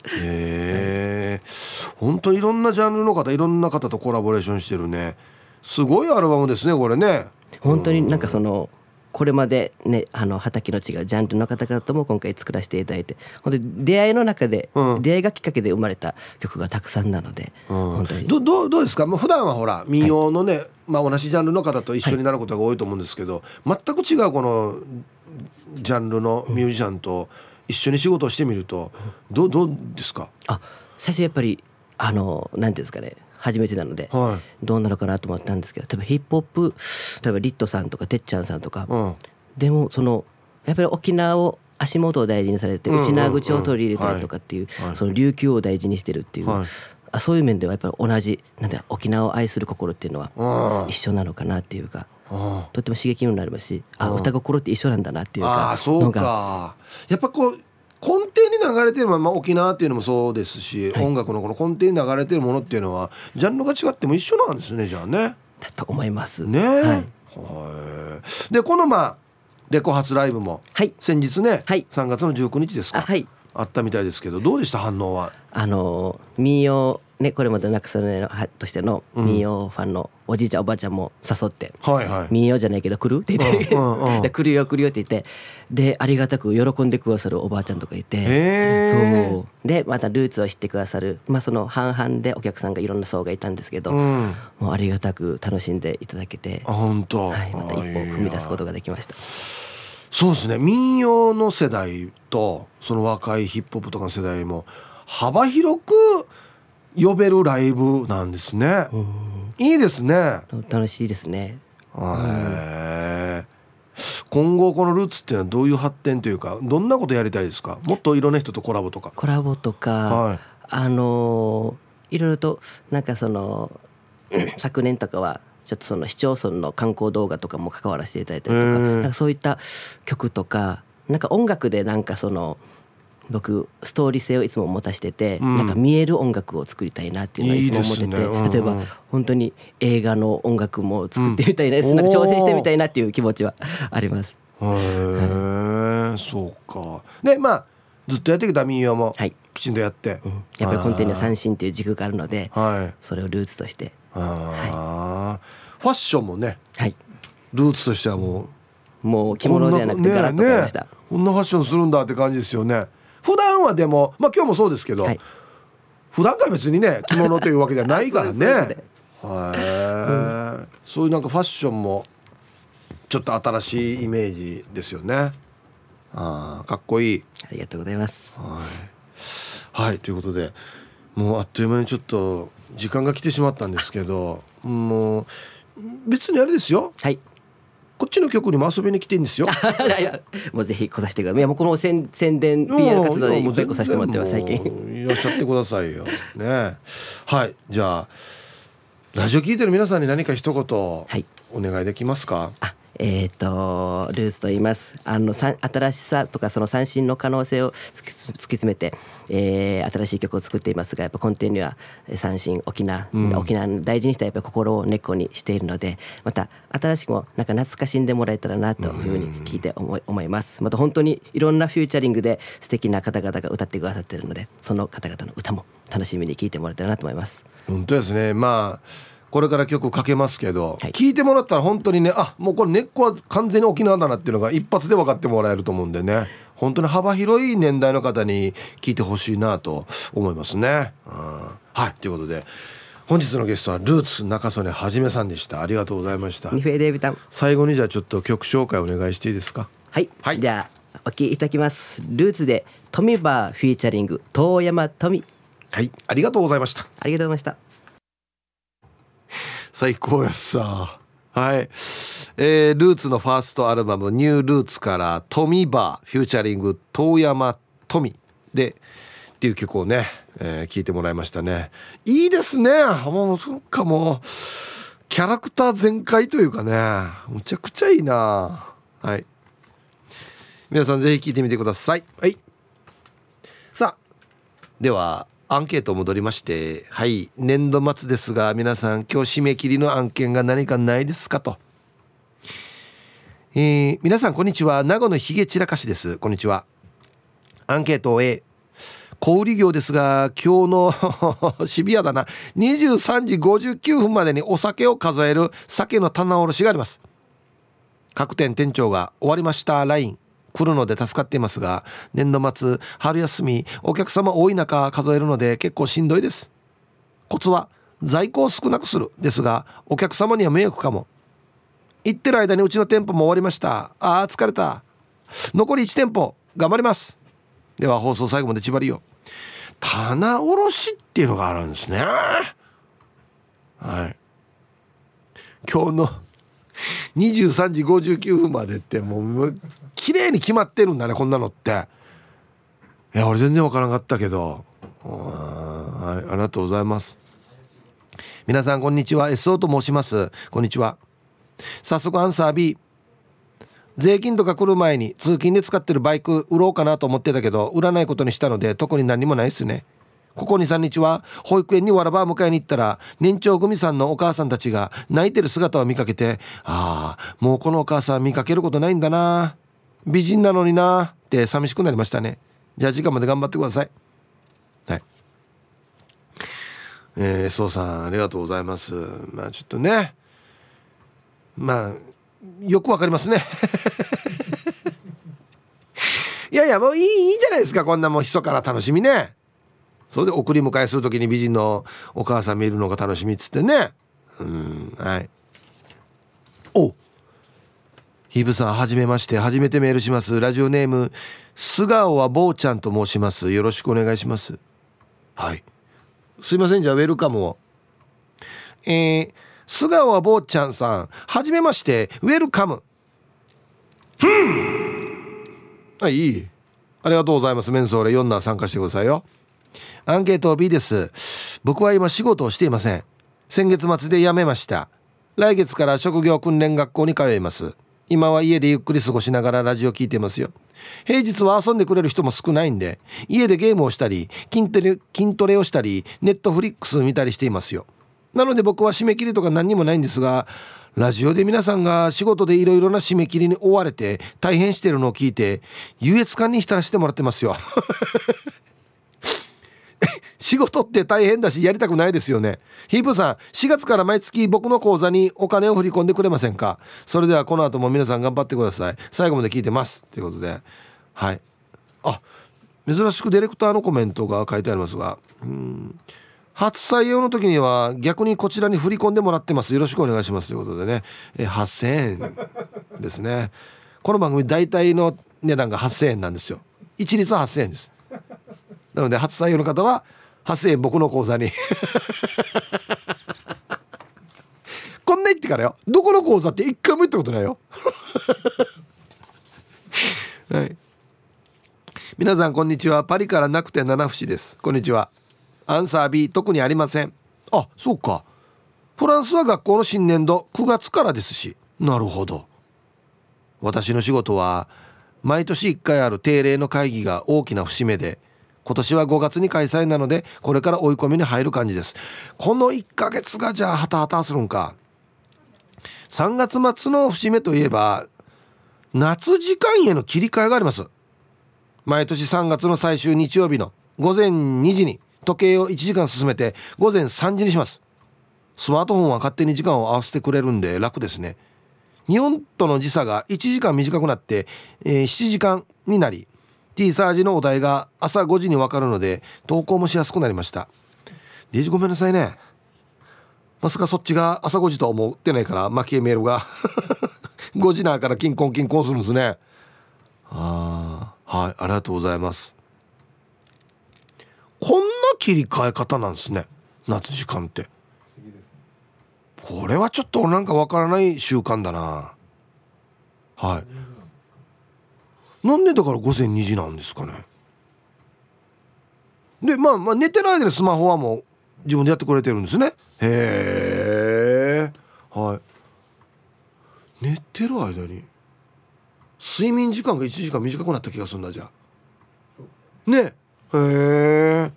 へえ本当にいろんなジャンルの方いろんな方とコラボレーションしてるね。すごいアルバムですねこれね。本当になんかそのこれまでねあの畑の違うジャンルの方々とも今回作らせていただいてほんで出会いの中で、うん、出会いがきっかけで生まれた曲がたくさんなので、うん、本当に。どどどうですか？もう普段はほら民謡のね、はい、まあ、同じジャンルの方と一緒になることが多いと思うんですけど、はい、全く違うこのジャンルのミュージシャンと一緒に仕事をしてみると、どうどうですか？あ最初やっぱりあのなんていうんですかね初めてなので、はい、どうなるかなと思ったんですけど例えばヒップホップ例えばリットさんとかてっちゃんさんとか、うん、でもそのやっぱり沖縄を足元を大事にされて内縄口を取り入れたりとかっていう、その琉球を大事にしてるっていう、はい、あそういう面ではやっぱり同じなんで沖縄を愛する心っていうのは一緒なのかなっていうか。とても刺激になりますしあ歌心って一緒なんだなっていうかあそうか。やっぱこう根底に流れてるまま沖縄っていうのもそうですし、はい、音楽のこの根底に流れてるものっていうのはジャンルが違っても一緒なんですねじゃあね。だと思います。ね、はい、はい。でこのまあレコ発ライブも、はい、先日ね、はい、3月の19日ですか、はい、あったみたいですけどどうでした反応は？あの民謡ねこれまでなくそれとしての民謡ファンのおじいちゃんおばあちゃんも誘って「はいはい、民謡じゃないけど来る?」って言って「うんうんうん、来るよ来るよ」って言って。でありがたく喜んでくださるおばあちゃんとかいて。そう。でまたルーツを知ってくださる、まあ、その半々でお客さんがいろんな層がいたんですけど、うん、もうありがたく楽しんでいただけて。本当、はい、また一歩踏み出すことができました。そうですね。民謡の世代とその若いヒップホップとかの世代も幅広く呼べるライブなんですね。いいですね。楽しいですね。はい。今後このルーツっていうのはどういう発展というかどんなことやりたいですか？もっといろんな人とコラボとかコラボとか、はい、あのいろいろとなんかその 昨年とかはちょっとその市町村の観光動画とかも関わらせていただいたりとかなんかそういった曲とかなんか音楽でなんかその僕ストーリー性をいつも持たしてて、うん、なんか見える音楽を作りたいなっていうのはいつも思ってて、ねうんうん、例えば本当に映画の音楽も作ってみたいな,、うん、なんか挑戦してみたいなっていう気持ちはあります。へえ、そうか。でまあずっとやってきた民謡もきちんとやって、うん、やっぱり根底には三振っていう軸があるので、はい、それをルーツとして。はい、ファッションもね、はい、ルーツとしてはもうもう着物ではなくてガラッと変えました、こんなファッションするんだって感じですよね普段はでもまあ今日もそうですけど、はい、普段から別にね着物というわけじゃないからね。はい、そういうなんかファッションもちょっと新しいイメージですよね。あかっこいい。ありがとうございます。はい、はい、ということでもうあっという間にちょっと時間が来てしまったんですけどもう別にあれですよ。はいこっちの曲にも遊びに来てんですよ。いやもうぜひ来させてください。いやもうこの宣宣伝 PR 活動でいっぱい来させてもらってます最近。いらっしゃってくださいよ。ね。はい。じゃあラジオ聞いてる皆さんに何か一言お願いできますか、はい、あえっ、ー、とルースと言います。あの新しさとかその三振の可能性を突き詰めて、えー、新しい曲を作っていますがやっぱ根底には三振沖縄、うん、沖縄の大事にしたやっぱ心を根っこにしているのでまた新しくもなんか懐かしんでもらえたらなというふうに聞いて思い思います。また本当にいろんなフューチャリングで素敵な方々が歌ってくださっているのでその方々の歌も楽しみに聞いてもらえたらなと思います。本当ですね。まあこれから曲かけますけど、はい、聞いてもらったら本当にねあもうこれ根っこは完全に沖縄だなっていうのが一発で分かってもらえると思うんでね。本当に幅広い年代の方に聞いてほしいなと思いますね。はいということで本日のゲストはルーツ中曽根はじめさんでした。ありがとうございました。最後にじゃあちょっと曲紹介お願いしていいですか？はい、はい、じゃあお聴きいただきます。ルーツで富バーフィーチャリング遠山富はい。ありがとうございました。ありがとうございました最高やさ。はい、えー、ルーツのファーストアルバム「ニュールーツ」から「トミバーフューチャリング遠山富」でっていう曲をねえー、聞いてもらいましたね。いいですね。もうそっかもうキャラクター全開というかね。むちゃくちゃいいな。はい。皆さんぜひ聞いてみてください。はい。さあではアンケート戻りましてはい年度末ですが皆さん今日締め切りの案件が何かないですかと。えー、皆さんこんにちは。名護のひげ散らかしです。こんにちは。アンケートを A 小売業ですが今日の シビアだな。23時59分までにお酒を数える酒の棚卸しがあります。各店店長が終わりました。LINE 来るので助かっていますが年度末春休みお客様多い中数えるので結構しんどいです。コツは在庫を少なくするですがお客様には迷惑かも。行ってる間にうちの店舗も終わりました。あー疲れた。残り1店舗頑張ります。では放送最後まで縛りよ棚卸しっていうのがあるんですね。はい。今日の23時59分までってもう綺麗に決まってるんだねこんなのって。いや俺全然わからなかったけど。はいありがとうございます。皆さんこんにちは。SO と申します。こんにちは。早速アンサー B 税金とか来る前に通勤で使ってるバイク売ろうかなと思ってたけど売らないことにしたので特に何もないっすね。ここ23日は保育園にわらば迎えに行ったら年長組さんのお母さんたちが泣いてる姿を見かけてああもうこのお母さん見かけることないんだな。美人なのにな。って寂しくなりましたね。じゃあ時間まで頑張ってください。はい。えー、そうさんありがとうございます。まあちょっとね。まあよくわかりますね。いやいやもういいいいじゃないですか。こんなもう密かな楽しみね。それで送り迎えする時に美人のお母さん見るのが楽しみっつってね。うんはい。おひぶさんはじめまして。初めてメールします。ラジオネーム素顔は坊ちゃんと申します。よろしくお願いします。はい。すいません。じゃあウェルカムを。えー菅川坊ちゃんさん。はじめまして。ウェルカム。はいいい。ありがとうございます。メンソーレ。4な参加してくださいよ。アンケート B です。僕は今仕事をしていません。先月末で辞めました。来月から職業訓練学校に通います。今は家でゆっくり過ごしながらラジオ聞いてますよ。平日は遊んでくれる人も少ないんで家でゲームをしたり筋トレ筋トレをしたりネットフリックス見たりしていますよ。なので僕は締め切りとか何にもないんですがラジオで皆さんが仕事でいろいろな締め切りに追われて大変してるのを聞いて優越感に浸らせてもらってますよ。仕事って大変だしやりたくないですよね。ヒープさん4月から毎月僕の口座にお金を振り込んでくれませんか？それではこの後も皆さん頑張ってください。最後まで聞いてます。ということで。はい。あ珍しくディレクターのコメントが書いてありますが。うん。初採用の時には逆にこちらに振り込んでもらってます。よろしくお願いします。ということでね。え8000円。ですね。この番組大体の値段が8000円なんですよ。一律8000円です。なので初採用の方は8000円僕の口座に。こんな言ってからよ。どこの口座って一回も言ったことないよ。はい。皆さんこんにちは。パリからなくて七節です。こんにちは。アンサー B 特にありません。あそうか。フランスは学校の新年度9月からですし。なるほど。私の仕事は毎年1回ある定例の会議が大きな節目で今年は5月に開催なのでこれから追い込みに入る感じです。この1ヶ月がじゃあハタハタするんか。3月末の節目といえば夏時間への切り替えがあります。毎年3月の最終日曜日の午前2時に時計を1時間進めて午前3時にします。スマートフォンは勝手に時間を合わせてくれるんで楽ですね。日本との時差が1時間短くなって、えー、7時間になり T サージのお題が朝5時に分かるので投稿もしやすくなりました。デジごめんなさいね。まさかそっちが朝5時とは思ってないから負けメールが。5時なからキンコンキンコンするんですね。ああはいありがとうございます。こんな切り替え方なんですね。夏時間って。これはちょっとなんかわからない習慣だな。はい。なんでだから午前2時なんですかね？でまあまあ寝てる間にスマホはもう自分でやってくれてるんですね。へえ。はい。寝てる間に。睡眠時間が1時間短くなった気がするんだじゃあ。ね。へえ。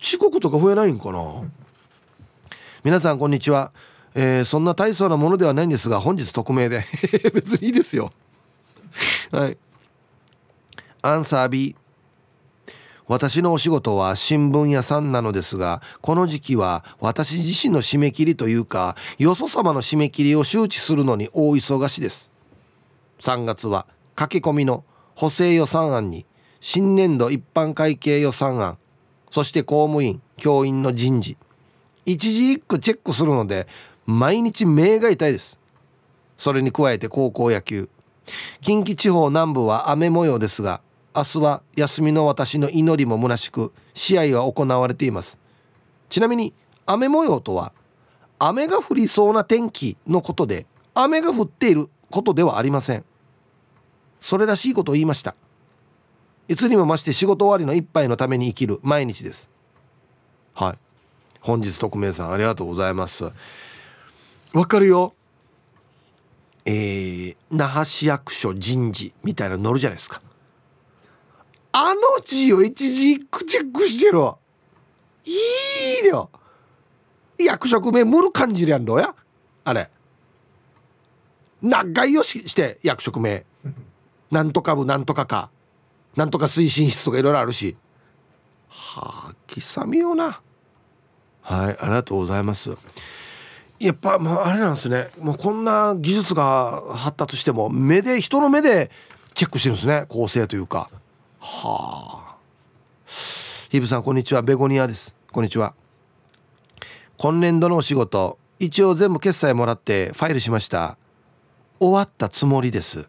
遅刻とか増えないんかな？皆さんこんにちは。えー、そんな大層なものではないんですが本日匿名で。別にいいですよ。はいアンサー B 私のお仕事は新聞屋さんなのですがこの時期は私自身の締め切りというかよそ様の締め切りを周知するのに大忙しです。3月は駆け込みの補正予算案に新年度一般会計予算案そして公務員教員の人事。一字一句チェックするので毎日目が痛いです。それに加えて高校野球。近畿地方南部は雨模様ですが明日は休みの私の祈りも虚しく試合は行われています。ちなみに雨模様とは雨が降りそうな天気のことで雨が降っていることではありません。それらしいことを言いました。いつにも増して仕事終わりの一杯のために生きる毎日です。はい。本日特命さんありがとうございます。わかるよ。えー、那覇市役所人事みたいなの乗るじゃないですか。あの字を一時クチェックしてるいいよ。役職名無る感じるやんどうや？あれ。長いよしして役職名。なんとか部なんとかか。なんとか推進室とかいろいろあるし。はあきさみよな。はいありがとうございます。やっぱまああれなんですね。もうこんな技術が発達しても目で人の目でチェックしてるんですね。構成というかはあ。ヒブさんこんにちは。ベゴニアです。こんにちは。今年度のお仕事一応全部決済もらってファイルしました。終わったつもりです。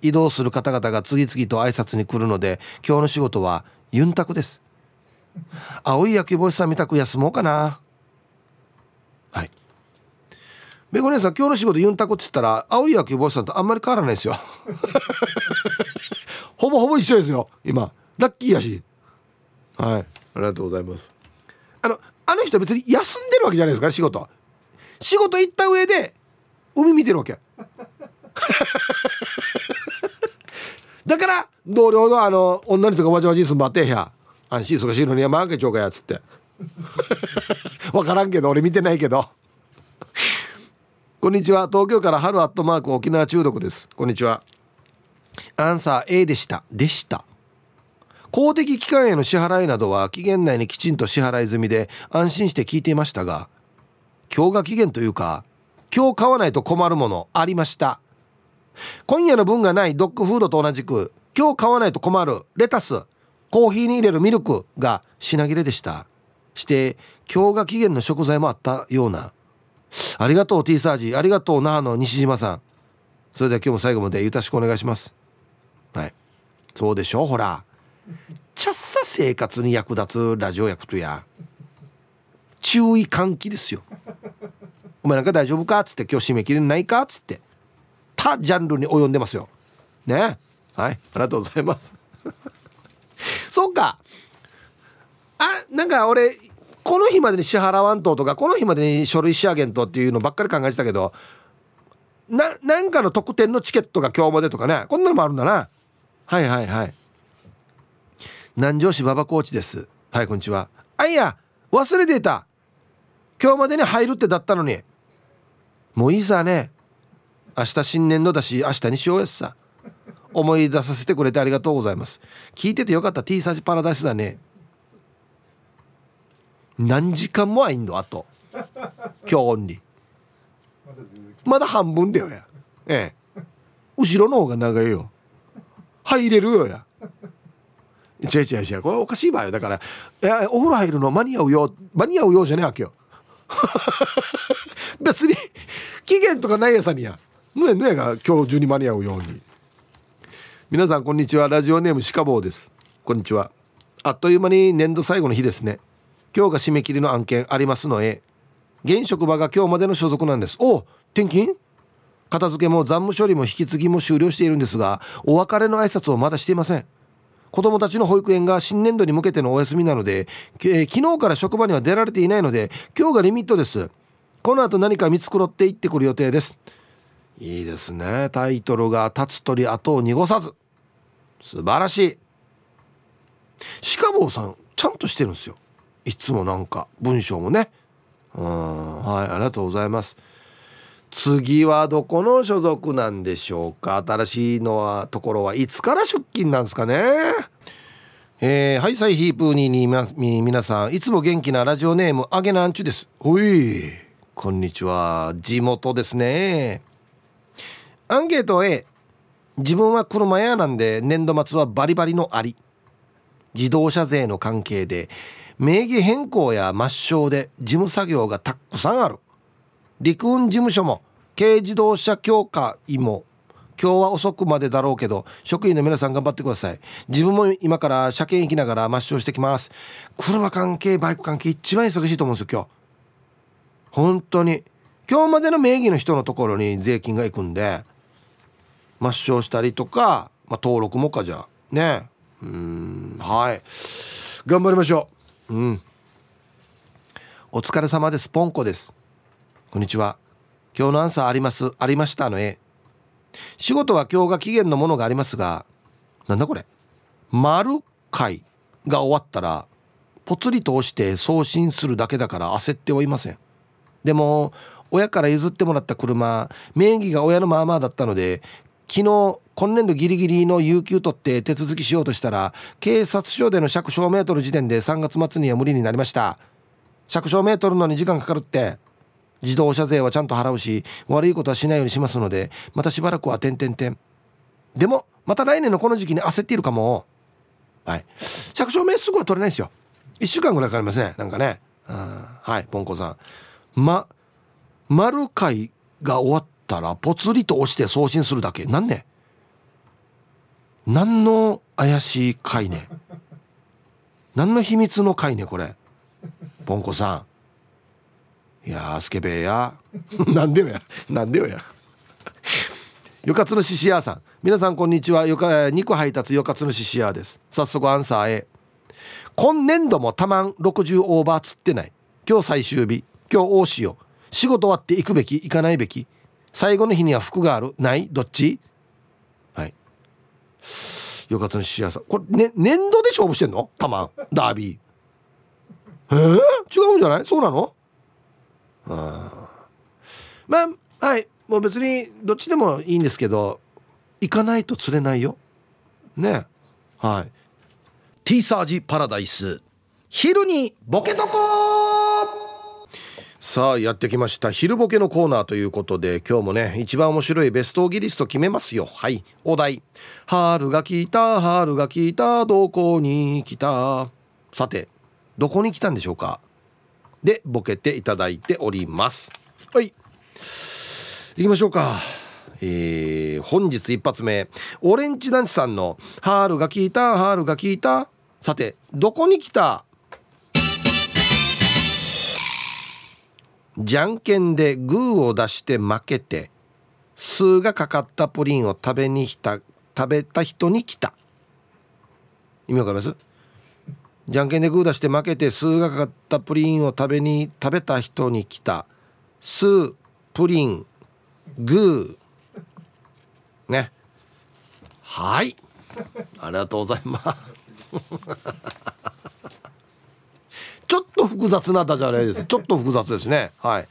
移動する方々が次々と挨拶に来るので今日の仕事はユンタクです。青い野球帽子さん見たく休もうかな。はい。ベゴ姉さん今日の仕事ユンタクって言ったら青い野球帽子さんとあんまり変わらないですよ。ほぼほぼ一緒ですよ今。ラッキーやし。はい。ありがとうございます。あのあの人別に休んでるわけじゃないですか仕事。仕事行った上で海見てるわけ。だから同僚のあの女の人がわじわじすんばってや。安心忙しいのに山あけちょうかやつって。分からんけど俺見てないけど。こんにちは。東京から春アットマーク沖縄中毒です。こんにちは。アンサー A でした。でした。公的機関への支払いなどは期限内にきちんと支払い済みで安心して聞いていましたが今日が期限というか今日買わないと困るものありました。今夜の分がないドッグフードと同じく今日買わないと困るレタスコーヒーに入れるミルクが品切れでした。して今日が期限の食材もあったような。ありがとう T サージ。ありがとう那覇の西島さん。それでは今日も最後までよろしくお願いします。はい。そうでしょ？ほら。ちゃっさ生活に役立つラジオ役とや。注意喚起ですよ。お前なんか大丈夫か？っつって今日締め切りないか？っつって。他ジャンルに及んでますよ。ね？はい。ありがとうございます。そうか。あなんか俺この日までに支払わんととかこの日までに書類仕上げんとっていうのばっかり考えてたけどななんかの特典のチケットが今日までとかね。こんなのもあるんだな。はいはいはい。南城市馬場コーチです。はいこんにちは。あいや忘れていた。今日までに入るってだったのに。もういいさね。明日新年度だし明日にしようやさ。思い出させてくれてありがとうございます。聞いててよかった。T サージパラダイスだね。何時間もあいんの？あと。今日にまだ半分だよやええ。後ろの方が長いよ。入れるよや。違う違う違う。これおかしい場合だからいやお風呂入るの間に合うよ。間に合うよじゃねえわけよ。別に期限とかないやさにや。ぬえぬえが今日中に間に合うように。皆さんこんにちは。ラジオネームシカボーです。こんにちは。あっという間に年度最後の日ですね。今日が締め切りの案件ありますのへ現職場が今日までの所属なんです。お転勤？片付けも残務処理も引き継ぎも終了しているんですがお別れの挨拶をまだしていません。子供たちの保育園が新年度に向けてのお休みなので、えー、昨日から職場には出られていないので今日がリミットです。この後何か見繕って行ってくる予定です。いいですね。タイトルが「立つ鳥後を濁さず」素晴らしい。鹿坊さんちゃんとしてるんですよ。いつもなんか文章もね。うん。はいありがとうございます。次はどこの所属なんでしょうか？新しいのはところはいつから出勤なんですかね？えー、ハイサイヒープーニーにみ皆さんいつも元気なラジオネームあげなんちゅです。ほい。こんにちは。地元ですね。アンケート A 自分は車屋なんで年度末はバリバリのあり。自動車税の関係で名義変更や抹消で事務作業がたくさんある。陸運事務所も軽自動車協会も今日は遅くまでだろうけど職員の皆さん頑張ってください。自分も今から車検行きながら抹消してきます。車関係バイク関係一番忙しいと思うんですよ今日。本当に。今日までの名義の人のところに税金が行くんで抹消したりとか、まあ、登録もかじゃね。うんはい。頑張りましょう。うん。お疲れ様です。ポンコです。こんにちは。今日のアンサーあります？ありましたの絵仕事は今日が期限のものがありますがなんだこれ？丸会が終わったらぽつりと押して送信するだけだから焦ってはいません。でも親から譲ってもらった車名義が親のまあまあだったので昨日今年度ギリギリの有給取って手続きしようとしたら警察署での借証メートル時点で3月末には無理になりました。借証メートルのに時間かかるって。自動車税はちゃんと払うし悪いことはしないようにしますのでまたしばらくは点々点でもまた来年のこの時期に焦っているかも。はい。借証明すぐは取れないですよ。1週間ぐらいかかりますね。なんかね。はいポンコさん。ま丸会が終わったらぽつりと押して送信するだけ。なんね何の怪しい会ね何の秘密の会ねこれ。ポンコさん。いやスケベ や。なんでよや。なんでよや。よかつのししやさん。皆さんこんにちは。よか肉配達よかつのししやです。早速アンサー A 今年度もたまん60オーバー釣ってない。今日最終日。今日大潮。仕事終わって行くべき？行かないべき？最後の日には服がある？ない？どっち？はい。よかったのししやさん。これ、ね、年度で勝負してんの？たまん。ダービー。えー、違うんじゃない？そうなの？あまあはい。もう別にどっちでもいいんですけど行かないと釣れないよ。ね。はい。T サージパラダイス。昼にボケとこさあやってきました。昼ボケのコーナーということで今日もね一番面白いベストギリスト決めますよ。はい。お題。春が来た春が来た。どこに来た。さてどこに来たんでしょうか？でボケていただいております。はい。行きましょうか。えー、本日一発目。オレンジ男子さんの「春が来た春が来た」さてどこに来た？じゃんけんでグーを出して負けて数がかかったプリンを食べに来た食べた人に来た。意味わかります？じゃんけんでグー出して負けて数がかかったプリンを食べに食べた人に来た。数プリング。ーね。はい。ありがとうございます。ちょっと複雑なダジャレです。ちょっと複雑ですね。はい。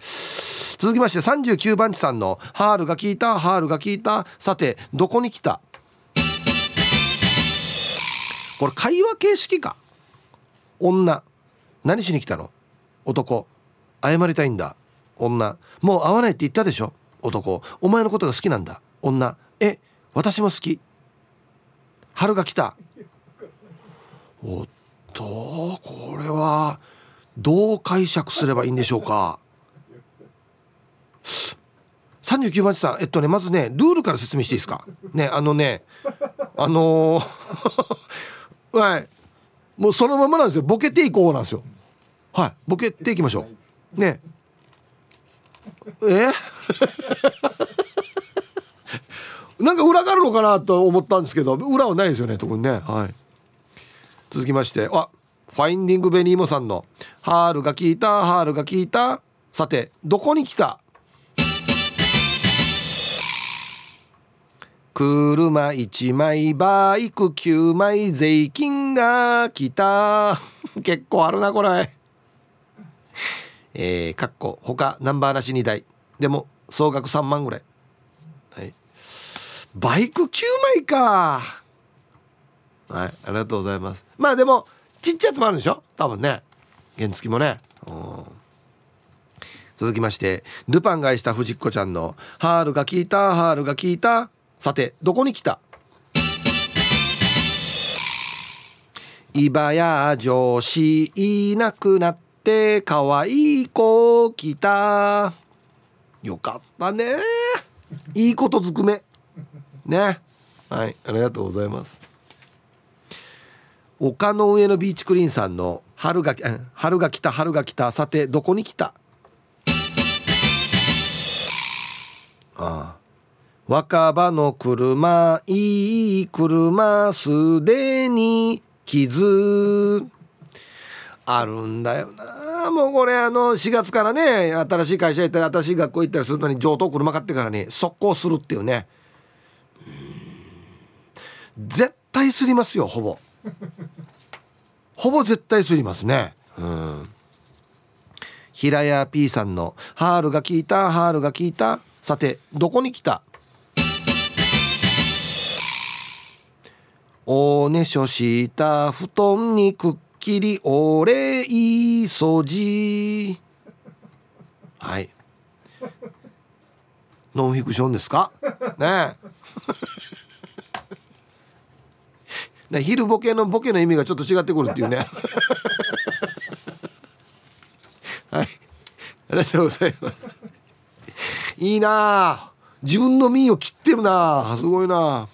続きまして39番地さんの「ハールが聞いたハールが聞いた。さてどこに来た?」これ会話形式か。女。何しに来たの？男。謝りたいんだ。女。もう会わないって言ったでしょ？男。お前のことが好きなんだ。女。え私も好き。春が来た。おっとこれはどう解釈すればいいんでしょうか？39番地さん。えっとねまずねルールから説明していいですか？ねあのねあのー、はい。もうそのままなんですよ。ボケていこうなんですよ。はい。ボケていきましょう。ね。え？なんか裏があるのかなと思ったんですけど裏はないですよね特にね。はい。続きまして。あファインディングベニーモさんの「ハールが聞いたハールが聞いた。さてどこに来た?」車1枚バイク9枚税金が来た。結構あるなこれ。えー、かっこ他ナンバーなし2台。でも総額3万ぐらい、はい、バイク9枚か。はいありがとうございます。まあでもちっちゃいやつもあるんでしょ？多分ね。原付もね。続きましてルパンがした藤子ちゃんの「ハールが効いたハールが効いた。さてどこに来た?」今や上司いなくなって可愛い子来た。よかったね。いいことずくめ。ね。はいありがとうございます。丘の上のビーチクリーンさんの春が春が来た春が来たさてどこに来た？ああ。若葉の車いい車すでに傷あるんだよな。もうこれあの4月からね新しい会社行ったり新しい学校行ったりするのに上等車買ってからね速攻するっていうね。絶対すりますよほぼ。ほぼ絶対すりますね。うん。平屋 P さんの「ハールが効いたハールが効いた。さてどこに来た?」おねしょした布団にくっきりお礼掃除はい。ノンフィクションですか？ねえ。昼ボケのボケの意味がちょっと違ってくるっていうね。はい。ありがとうございます。いいな自分の身を切ってるなすごいな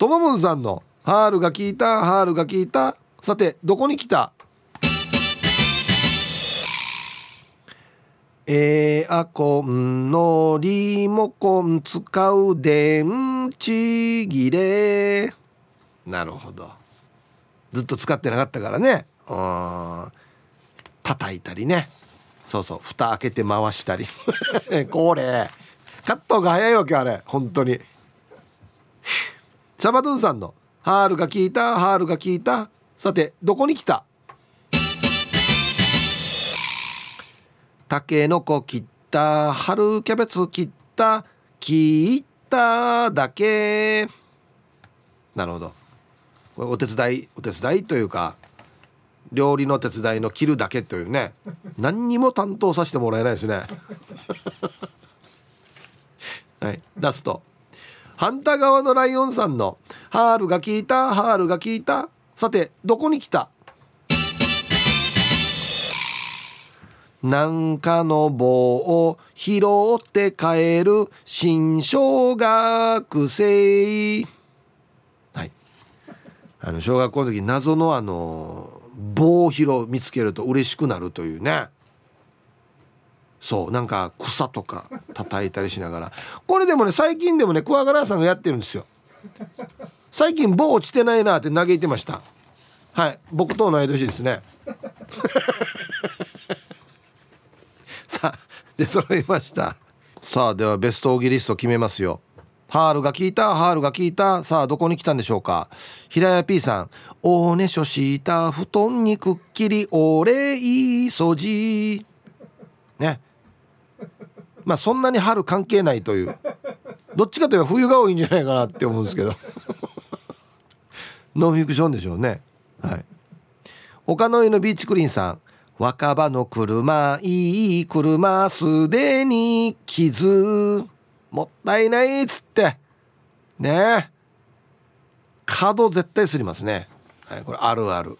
ともぶんさんの「ハールが効いたハールが効いたさてどこに来た?」エアコンのリモコン使う電池切れ。なるほど。ずっと使ってなかったからね。うん叩いたりね。そうそう。蓋開けて回したり。これ。カットが早いわけあれ。本当に。シャバドゥンさんの「ハールが効いたハールが効いた。さてどこに来た?」たけのこ切った。春キャベツ切った。切っただけ。なるほど。これお手伝いお手伝いというか料理の手伝いの切るだけというね。何にも担当させてもらえないですね。はいラスト。反対側のライオンさんの「ハールが効いたハールが効いた。さてどこに来た?」なんかの棒を拾って帰る新小学生。はい。あの小学校の時謎のあの棒を拾う見つけると嬉しくなるというね。そうなんか草とか叩いたりしながら。これでもね最近でもねクワガラーさんがやってるんですよ。最近棒落ちてないなって嘆いてました。はい僕と同い年ですね。さあで揃いました。さあではベストオギリスト決めますよ。ハールが効いたハールが効いた。さあどこに来たんでしょうか。平屋 P さん「おねしょした布団にくっきりお礼掃除」ね。まあそんなに春関係ないという。どっちかというと冬が多いんじゃないかなって思うんですけど。ノンフィクションでしょうね。はい。岡の湯のビーチクリーンさん。若葉の車いい車すでに傷。もったいないっつって。ね。角絶対すりますね、はい、これあるある。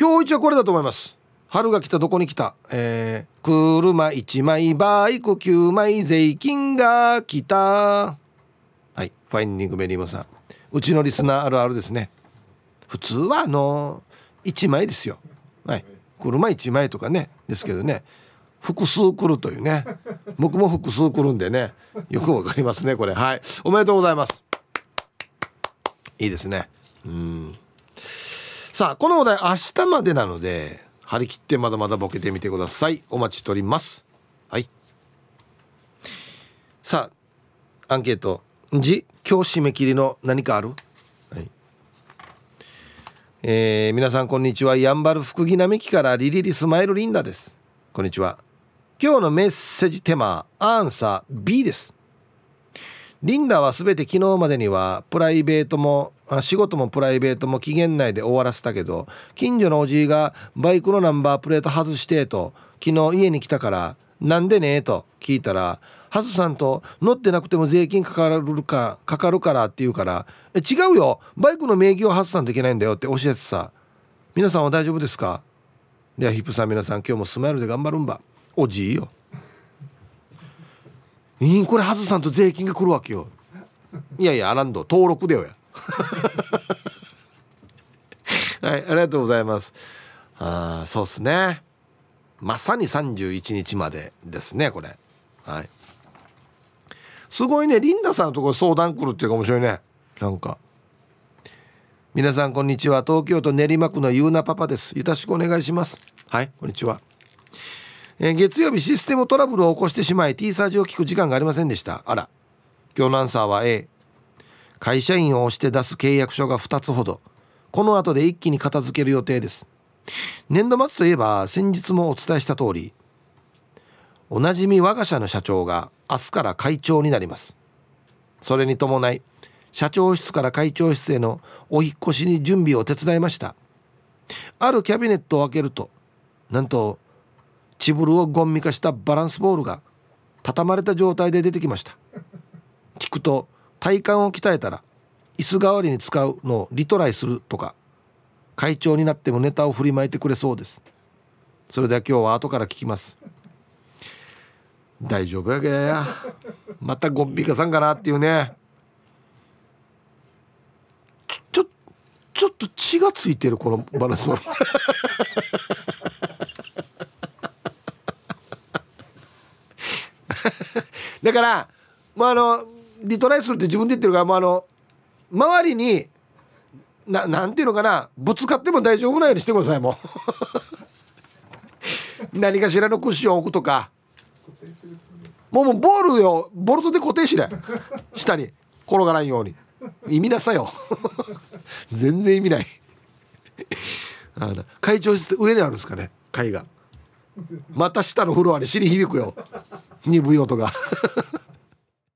今日一はこれだと思います。春が来たどこに来た。えー、車1枚バイク9枚税金が来た。はいファインディングメリーモさん。うちのリスナーあるあるですね。普通はあの1枚ですよ。はい車1枚とかねですけどね複数来るというね。僕も複数来るんでねよくわかりますねこれ。はいおめでとうございます。いいですね。うん。さあこのお題明日までなので張り切ってまだまだボケてみてください。お待ちしております。はい。さあアンケート「じ？今日締め切りの何かある?」はい。えー、皆さんこんにちは。やんばる福木並木からリリリスマイルリンダです。こんにちは。今日のメッセージテーマアンサー B です。リンダは全て昨日までにはプライベートもあ仕事もプライベートも期限内で終わらせたけど近所のおじいがバイクのナンバープレート外してと昨日家に来たからなんでねと聞いたらハズさんと乗ってなくても税金かかるかかかるからって言うからえ違うよバイクの名義をハズさんといけないんだよって教えてさ。皆さんは大丈夫ですか？ではヒップさん皆さん今日もスマイルで頑張るんば。おじいよ。いいこれハズさんと税金が来るわけよ。いやいやアランド登録だよや。はいありがとうございます。あそうっすね。まさに31日までですねこれ。はい。すごいねリンダさんのところ相談来るっていうか面白いね。なんか。皆さんこんにちは。東京都練馬区のゆうなパパです。よろしくお願いします。はいこんにちは。え、月曜日システムトラブルを起こしてしまい T サージを聞く時間がありませんでした。あら。今日のアンサーは A 会社員を押して出す契約書が2つほど。この後で一気に片付ける予定です。年度末といえば先日もお伝えした通りおなじみ我が社の社長が明日から会長になります。それに伴い社長室から会長室へのお引越しに準備を手伝いました。あるキャビネットを開けるとなんとチブルをゴンミ化したバランスボールが畳まれた状態で出てきました。聞くと体幹を鍛えたら椅子代わりに使うのをリトライするとか会長になってもネタを振りまいてくれそうです。それでは今日は後から聞きます。大丈夫やけや。またゴンビカさんかなっていうね。ちょちょっと血がついてるこのバランスボールだからまああのリトライするって自分で言ってるからもうあの周りにななんていうのかなぶつかっても大丈夫なようにしてくださいもう。何かしらのクッションを置くとか。もうもうボールをボルトで固定しない。下に。転がらんように。意味なさよ。全然意味ない。あの会長室上にあるんですかね階が。また下のフロアに尻響くよ。鈍い音が。